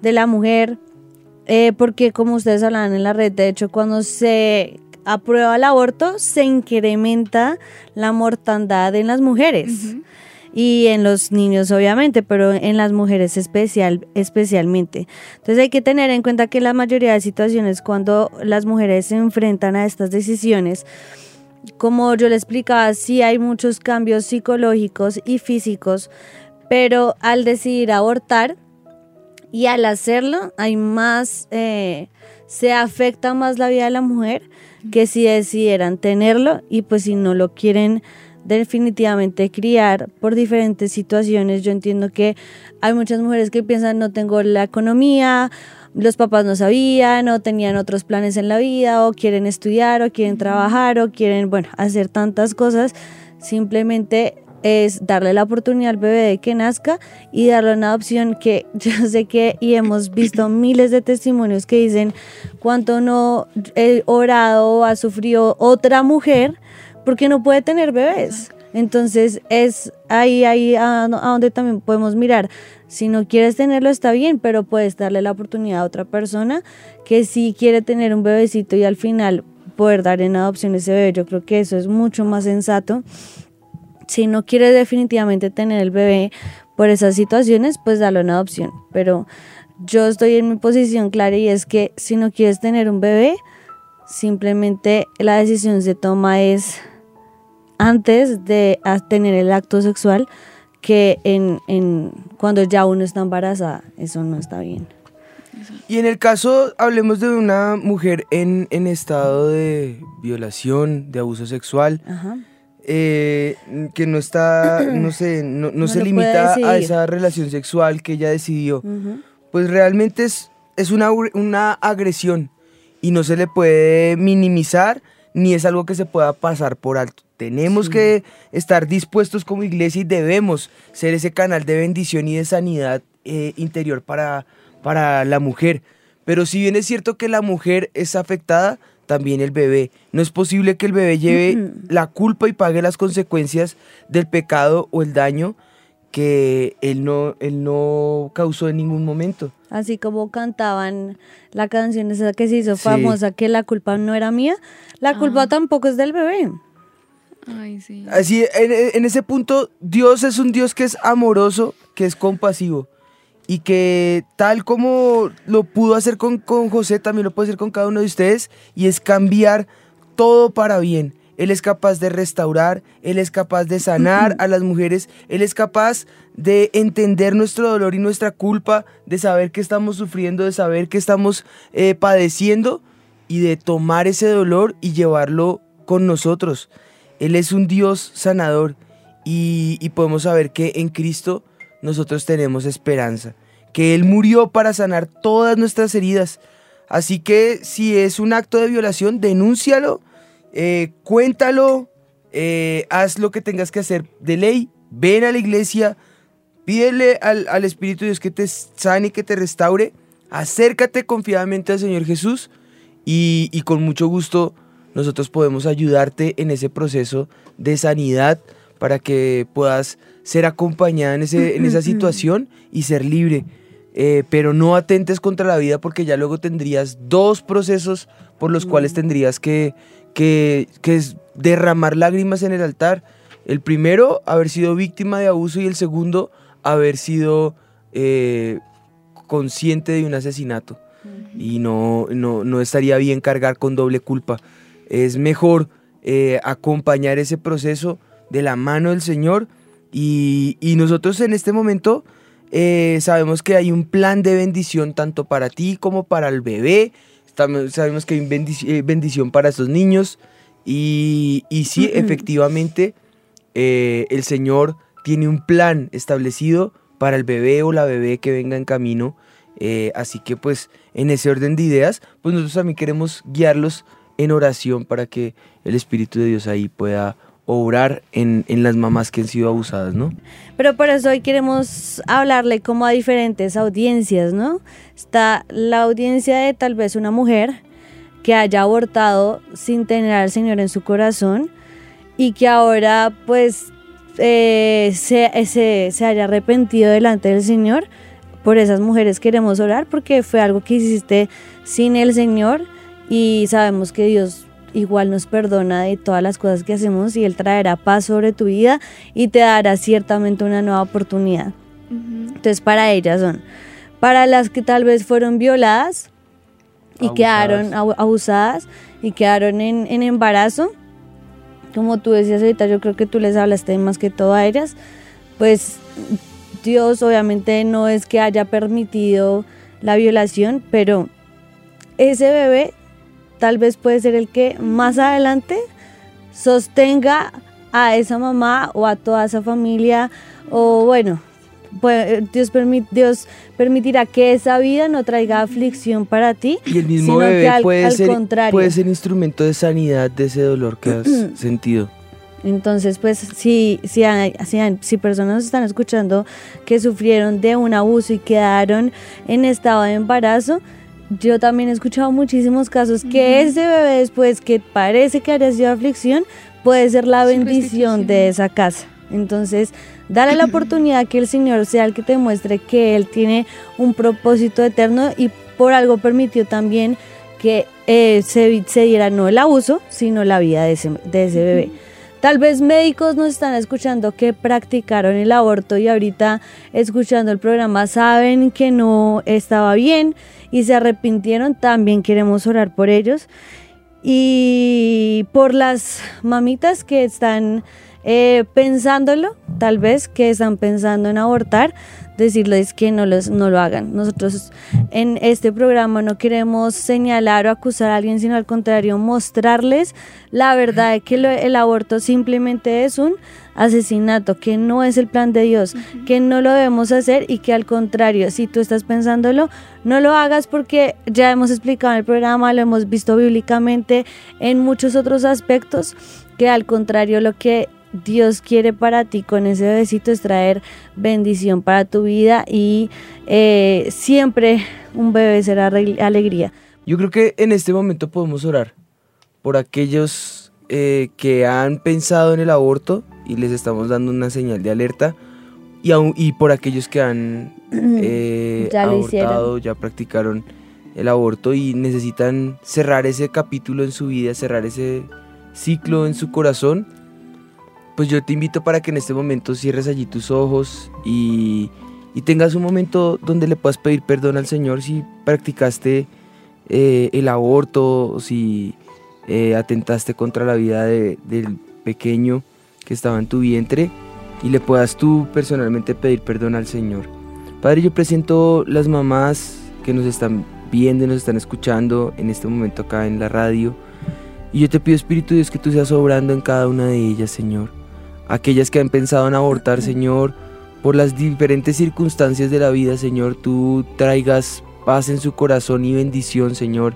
de la mujer, eh, porque como ustedes hablaban en la red, de hecho, cuando se aprueba el aborto, se incrementa la mortandad en las mujeres. Y en los niños, obviamente, pero en las mujeres especial, especialmente. Entonces hay que tener en cuenta que la mayoría de situaciones cuando las mujeres se enfrentan a estas decisiones, como yo le explicaba, sí hay muchos cambios psicológicos y físicos, pero al decidir abortar y al hacerlo hay más, eh, se afecta más la vida de la mujer que si decidieran tenerlo y pues si no lo quieren definitivamente criar por diferentes situaciones. Yo entiendo que hay muchas mujeres que piensan no tengo la economía, los papás no sabían o tenían otros planes en la vida o quieren estudiar o quieren trabajar o quieren, bueno, hacer tantas cosas. Simplemente es darle la oportunidad al bebé de que nazca y darle una adopción que [LAUGHS] yo sé que y hemos visto miles de testimonios que dicen cuánto no he orado o ha sufrido otra mujer porque no puede tener bebés. Entonces es ahí, ahí a, a donde también podemos mirar. Si no quieres tenerlo está bien, pero puedes darle la oportunidad a otra persona que sí quiere tener un bebecito y al final poder dar en adopción ese bebé. Yo creo que eso es mucho más sensato. Si no quieres definitivamente tener el bebé por esas situaciones, pues dalo en adopción. Pero yo estoy en mi posición clara y es que si no quieres tener un bebé, simplemente la decisión se toma es antes de tener el acto sexual que en, en cuando ya uno está embarazada. Eso no está bien. Y en el caso, hablemos de una mujer en, en estado de violación, de abuso sexual, Ajá. Eh, que no está, [CLEARS THROAT] no sé, no, no No se limita a esa relación sexual que ella decidió, pues realmente es, es una, una agresión y no se le puede minimizar ni es algo que se pueda pasar por alto. Tenemos que estar dispuestos como iglesia y debemos ser ese canal de bendición y de sanidad eh, interior para, para la mujer. Pero si bien es cierto que la mujer es afectada, también el bebé. No es posible que el bebé lleve la culpa y pague las consecuencias del pecado o el daño que él no, él no causó en ningún momento. Así como cantaban la canción esa que se hizo Sí. famosa, que la culpa no era mía, la culpa tampoco es del bebé. Ay, sí. Así, en, en ese punto, Dios es un Dios que es amoroso, que es compasivo. Y que tal como lo pudo hacer con, con José, también lo puede hacer con cada uno de ustedes. Y es cambiar todo para bien. Él es capaz de restaurar, Él es capaz de sanar a las mujeres, Él es capaz de entender nuestro dolor y nuestra culpa, de saber que estamos sufriendo, de saber que estamos eh, padeciendo y de tomar ese dolor y llevarlo con nosotros. Él es un Dios sanador y, y podemos saber que en Cristo nosotros tenemos esperanza, que Él murió para sanar todas nuestras heridas. Así que si es un acto de violación, denúncialo, eh, cuéntalo, eh, haz lo que tengas que hacer de ley, ven a la iglesia, pídele al, al Espíritu de Dios que te sane y que te restaure, acércate confiadamente al Señor Jesús y con mucho gusto nosotros podemos ayudarte en ese proceso de sanidad para que puedas ser acompañada en, ese, en esa situación y ser libre. Eh, pero no atentes contra la vida porque ya luego tendrías dos procesos por los cuales tendrías que, que, que es derramar lágrimas en el altar. El primero, haber sido víctima de abuso y el segundo, haber sido eh, consciente de un asesinato. Y no, no, no estaría bien cargar con doble culpa. Es mejor eh, acompañar ese proceso de la mano del Señor y, y nosotros en este momento eh, sabemos que hay un plan de bendición tanto para ti como para el bebé. Sabemos que hay bendici- eh, bendición para estos niños y, y sí, efectivamente, eh, el Señor tiene un plan establecido para el bebé o la bebé que venga en camino. Eh, así que pues en ese orden de ideas, pues nosotros también queremos guiarlos en oración para que el Espíritu de Dios ahí pueda obrar en, en, las mamás que han sido abusadas, ¿no? Pero por eso hoy queremos hablarle como a diferentes audiencias, ¿no? Está la audiencia de tal vez una mujer que haya abortado sin tener al Señor en su corazón y que ahora pues eh, se, se, se haya arrepentido delante del Señor. Por esas mujeres queremos orar porque fue algo que hiciste sin el Señor y sabemos que Dios igual nos perdona de todas las cosas que hacemos y Él traerá paz sobre tu vida y te dará ciertamente una nueva oportunidad. Entonces para ellas son, para las que tal vez fueron violadas y quedaron abusadas y quedaron en, en, embarazo, como tú decías ahorita, yo creo que tú les hablaste más que todo a ellas, pues Dios obviamente no es que haya permitido la violación, pero ese bebé tal vez puede ser el que más adelante sostenga a esa mamá o a toda esa familia o bueno, Dios, Dios permitirá que esa vida no traiga aflicción para ti. Y el mismo bebé puede, ser, puede ser instrumento de sanidad de ese dolor que has [CLEARS THROAT] sentido. Entonces, pues si, si, si, si personas están escuchando que sufrieron de un abuso y quedaron en estado de embarazo, yo también he escuchado muchísimos casos que ese bebé después que parece que haya sido aflicción, puede ser la bendición de esa casa. Entonces, dale la [CLEARS THROAT] oportunidad que el Señor sea el que te muestre que Él tiene un propósito eterno y por algo permitió también que eh, se, se, diera no el abuso, sino la vida de ese, de ese bebé. Tal vez médicos nos están escuchando que practicaron el aborto y ahorita escuchando el programa saben que no estaba bien y se arrepintieron. También queremos orar por ellos y por las mamitas que están eh, pensándolo, tal vez que están pensando en abortar decirles que no, los, no lo hagan. Nosotros en este programa no queremos señalar o acusar a alguien, sino al contrario, mostrarles la verdad de que el aborto simplemente es un asesinato, que no es el plan de Dios, que no lo debemos hacer y que al contrario, si tú estás pensándolo, no lo hagas porque ya hemos explicado en el programa, lo hemos visto bíblicamente en muchos otros aspectos, que al contrario lo que Dios quiere para ti con ese bebecito es traer bendición para tu vida y eh, siempre un bebé será alegría. Yo creo que en este momento podemos orar por aquellos eh, que han pensado en el aborto y les estamos dando una señal de alerta y, y por aquellos que han [CLEARS THROAT] eh, ya abortado, ya practicaron el aborto y necesitan cerrar ese capítulo en su vida, cerrar ese ciclo en su corazón pues yo te invito para que en este momento cierres allí tus ojos y, tengas un momento donde le puedas pedir perdón al Señor si practicaste eh, el aborto si eh, atentaste contra la vida del pequeño que estaba en tu vientre y le puedas tú personalmente pedir perdón al Señor. Padre, yo presento las mamás que nos están viendo y nos están escuchando en este momento acá en la radio. Y yo te pido, Espíritu Dios, que tú seas obrando en cada una de ellas, Señor aquellas que han pensado en abortar, Señor, por las diferentes circunstancias de la vida, Señor, tú traigas paz en su corazón y bendición, Señor.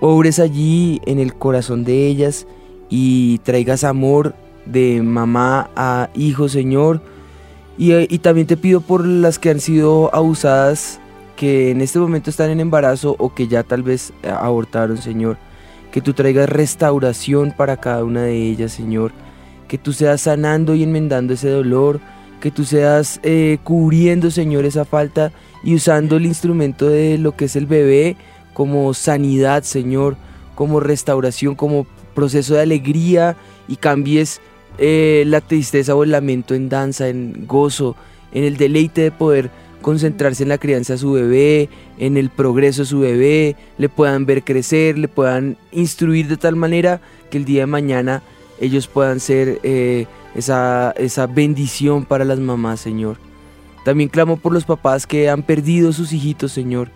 Obres allí en el corazón de ellas y traigas amor de mamá a hijo, Señor. Y, y, también te pido por las que han sido abusadas, que en este momento están en embarazo o que ya tal vez abortaron, Señor. Que tú traigas restauración para cada una de ellas, Señor que tú seas sanando y enmendando ese dolor, que tú seas eh, cubriendo, Señor, esa falta y usando el instrumento de lo que es el bebé como sanidad, Señor, como restauración, como proceso de alegría y cambies eh, la tristeza o el lamento en danza, en gozo, en el deleite de poder concentrarse en la crianza de su bebé, en el progreso de su bebé, le puedan ver crecer, le puedan instruir de tal manera que el día de mañana ellos puedan ser eh, esa, esa bendición para las mamás, Señor. También clamo por los papás que han perdido sus hijitos, Señor,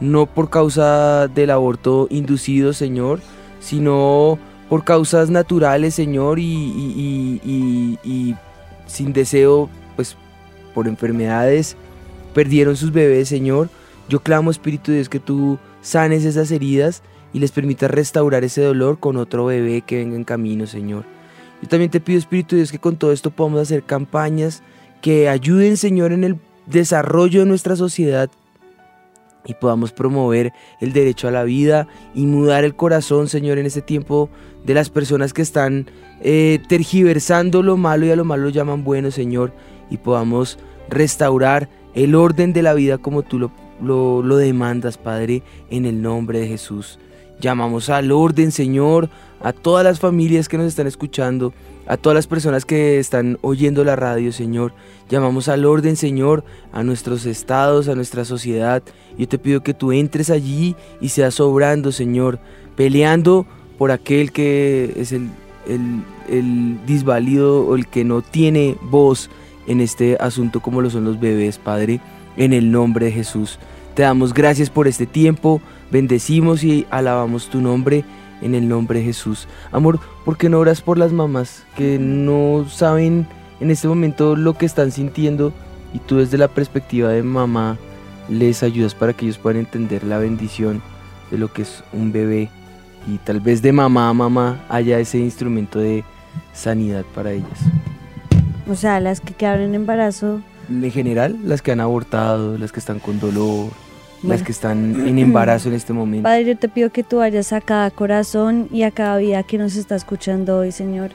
no por causa del aborto inducido, Señor, sino por causas naturales, Señor, y, y, sin deseo, pues por enfermedades, perdieron sus bebés, Señor. Yo clamo, Espíritu de Dios, que tú sanes esas heridas y les permitas restaurar ese dolor con otro bebé que venga en camino, Señor. Yo también te pido, Espíritu Dios, que con todo esto podamos hacer campañas que ayuden, Señor, en el desarrollo de nuestra sociedad y podamos promover el derecho a la vida y mudar el corazón, Señor, en este tiempo de las personas que están eh, tergiversando lo malo y a lo malo lo llaman bueno, Señor, y podamos restaurar el orden de la vida como tú lo, lo demandas, Padre, en el nombre de Jesús. Llamamos al orden, Señor, a todas las familias que nos están escuchando, a todas las personas que están oyendo la radio, Señor. Llamamos al orden, Señor, a nuestros estados, a nuestra sociedad. Yo te pido que tú entres allí y seas obrando, Señor, peleando por aquel que es el, el, el disvalido o el que no tiene voz en este asunto como lo son los bebés, Padre, en el nombre de Jesús. Te damos gracias por este tiempo, bendecimos y alabamos tu nombre en el nombre de Jesús. Amor, ¿por qué no oras por las mamás que no saben en este momento lo que están sintiendo y tú desde la perspectiva de mamá les ayudas para que ellos puedan entender la bendición de lo que es un bebé y tal vez de mamá a mamá haya ese instrumento de sanidad para ellas? O sea, las que quedaron en embarazo. En general, las que han abortado, las que están con dolor, las que están en embarazo en este momento. Padre, yo te pido que tú vayas a cada corazón y a cada vida que nos está escuchando hoy, Señor.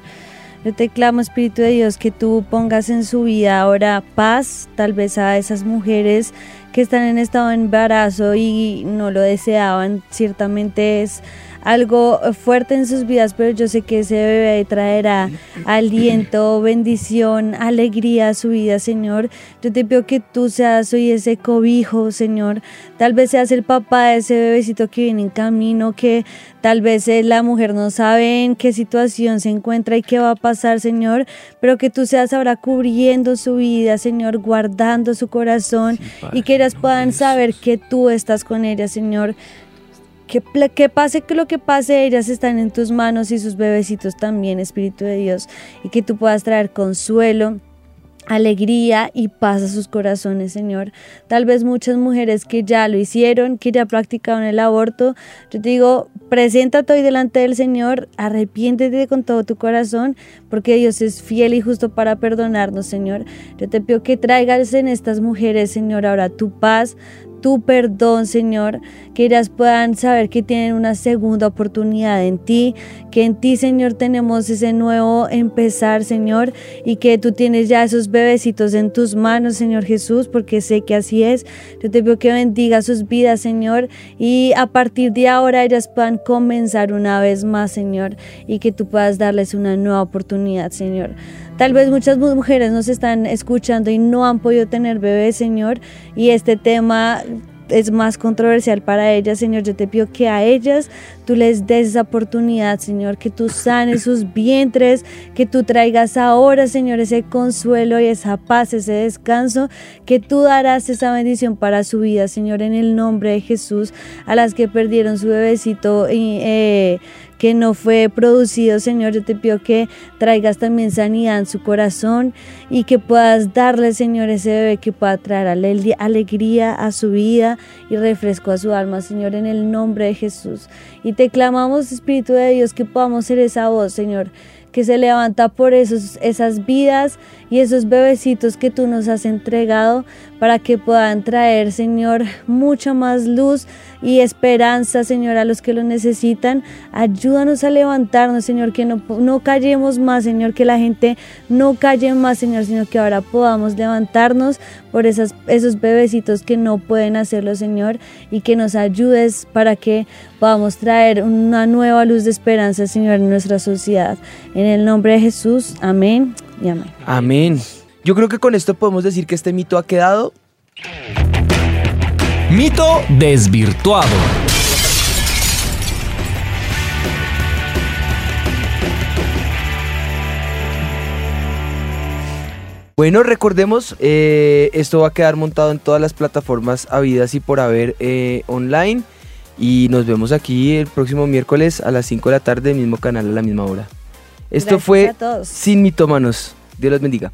Yo te clamo, Espíritu de Dios, que tú pongas en su vida ahora paz, tal vez a esas mujeres que están en estado de embarazo y no lo deseaban. Ciertamente es algo fuerte en sus vidas, pero yo sé que ese bebé traerá aliento, bendición, alegría a su vida, Señor. Yo te pido que tú seas hoy ese cobijo, Señor. Tal vez seas el papá de ese bebecito que viene en camino, que tal vez eh, la mujer no sabe en qué situación se encuentra y qué va a pasar, Señor, pero que tú seas ahora cubriendo su vida, Señor, guardando su corazón y que ellas puedan saber que tú estás con ellas, Señor. Que, pase que lo que pase, ellas están en tus manos y sus bebecitos también, Espíritu de Dios, y que tú puedas traer consuelo, alegría y paz a sus corazones, Señor. Tal vez muchas mujeres que ya lo hicieron, que ya practicaron el aborto, yo te digo, preséntate hoy delante del Señor, arrepiéntete con todo tu corazón, porque Dios es fiel y justo para perdonarnos, Señor. Yo te pido que traigas en estas mujeres, Señor, ahora tu paz, tu perdón, Señor, que ellas puedan saber que tienen una segunda oportunidad en ti, que en ti, Señor, tenemos ese nuevo empezar, Señor, y que tú tienes ya esos bebecitos en tus manos, Señor Jesús, porque sé que así es. Yo te pido que bendiga sus vidas, Señor, y a partir de ahora ellas puedan comenzar una vez más, Señor, y que tú puedas darles una nueva oportunidad, Señor. Tal vez muchas mu- mujeres nos están escuchando y no han podido tener bebés, Señor, y este tema es más controversial para ellas, Señor. Yo te pido que a ellas tú les des esa oportunidad, Señor, que tú sanes sus vientres, que tú traigas ahora, Señor, ese consuelo y esa paz, ese descanso, que tú darás esa bendición para su vida, Señor, en el nombre de Jesús, a las que perdieron su bebecito eh, que no fue producido, Señor, yo te pido que traigas también sanidad en su corazón y que puedas darle, Señor, ese bebé que pueda traer ale- alegría a su vida y refresco a su alma, Señor, en el nombre de Jesús. Y te clamamos, Espíritu de Dios, que podamos ser esa voz, Señor, que se levanta por esos, esas vidas y esos bebecitos que tú nos has entregado para que puedan traer, Señor, mucha más luz y esperanza, Señor, a los que lo necesitan. Ayúdanos a levantarnos, Señor, que no, no callemos más, Señor, que la gente no calle más, Señor, sino que ahora podamos levantarnos por esas, esos bebecitos que no pueden hacerlo, Señor, y que nos ayudes para que podamos traer una nueva luz de esperanza, Señor, en nuestra sociedad. En el nombre de Jesús, amén y amén. Amén. Yo creo que con esto podemos decir que este mito ha quedado. Mito desvirtuado. Bueno, recordemos, eh, esto va a quedar montado en todas las plataformas habidas y por haber eh, online. Y nos vemos aquí el próximo miércoles a las 5 de la tarde, mismo canal a la misma hora. Esto Gracias fue a todos. Sin Mitómanos. Dios los bendiga.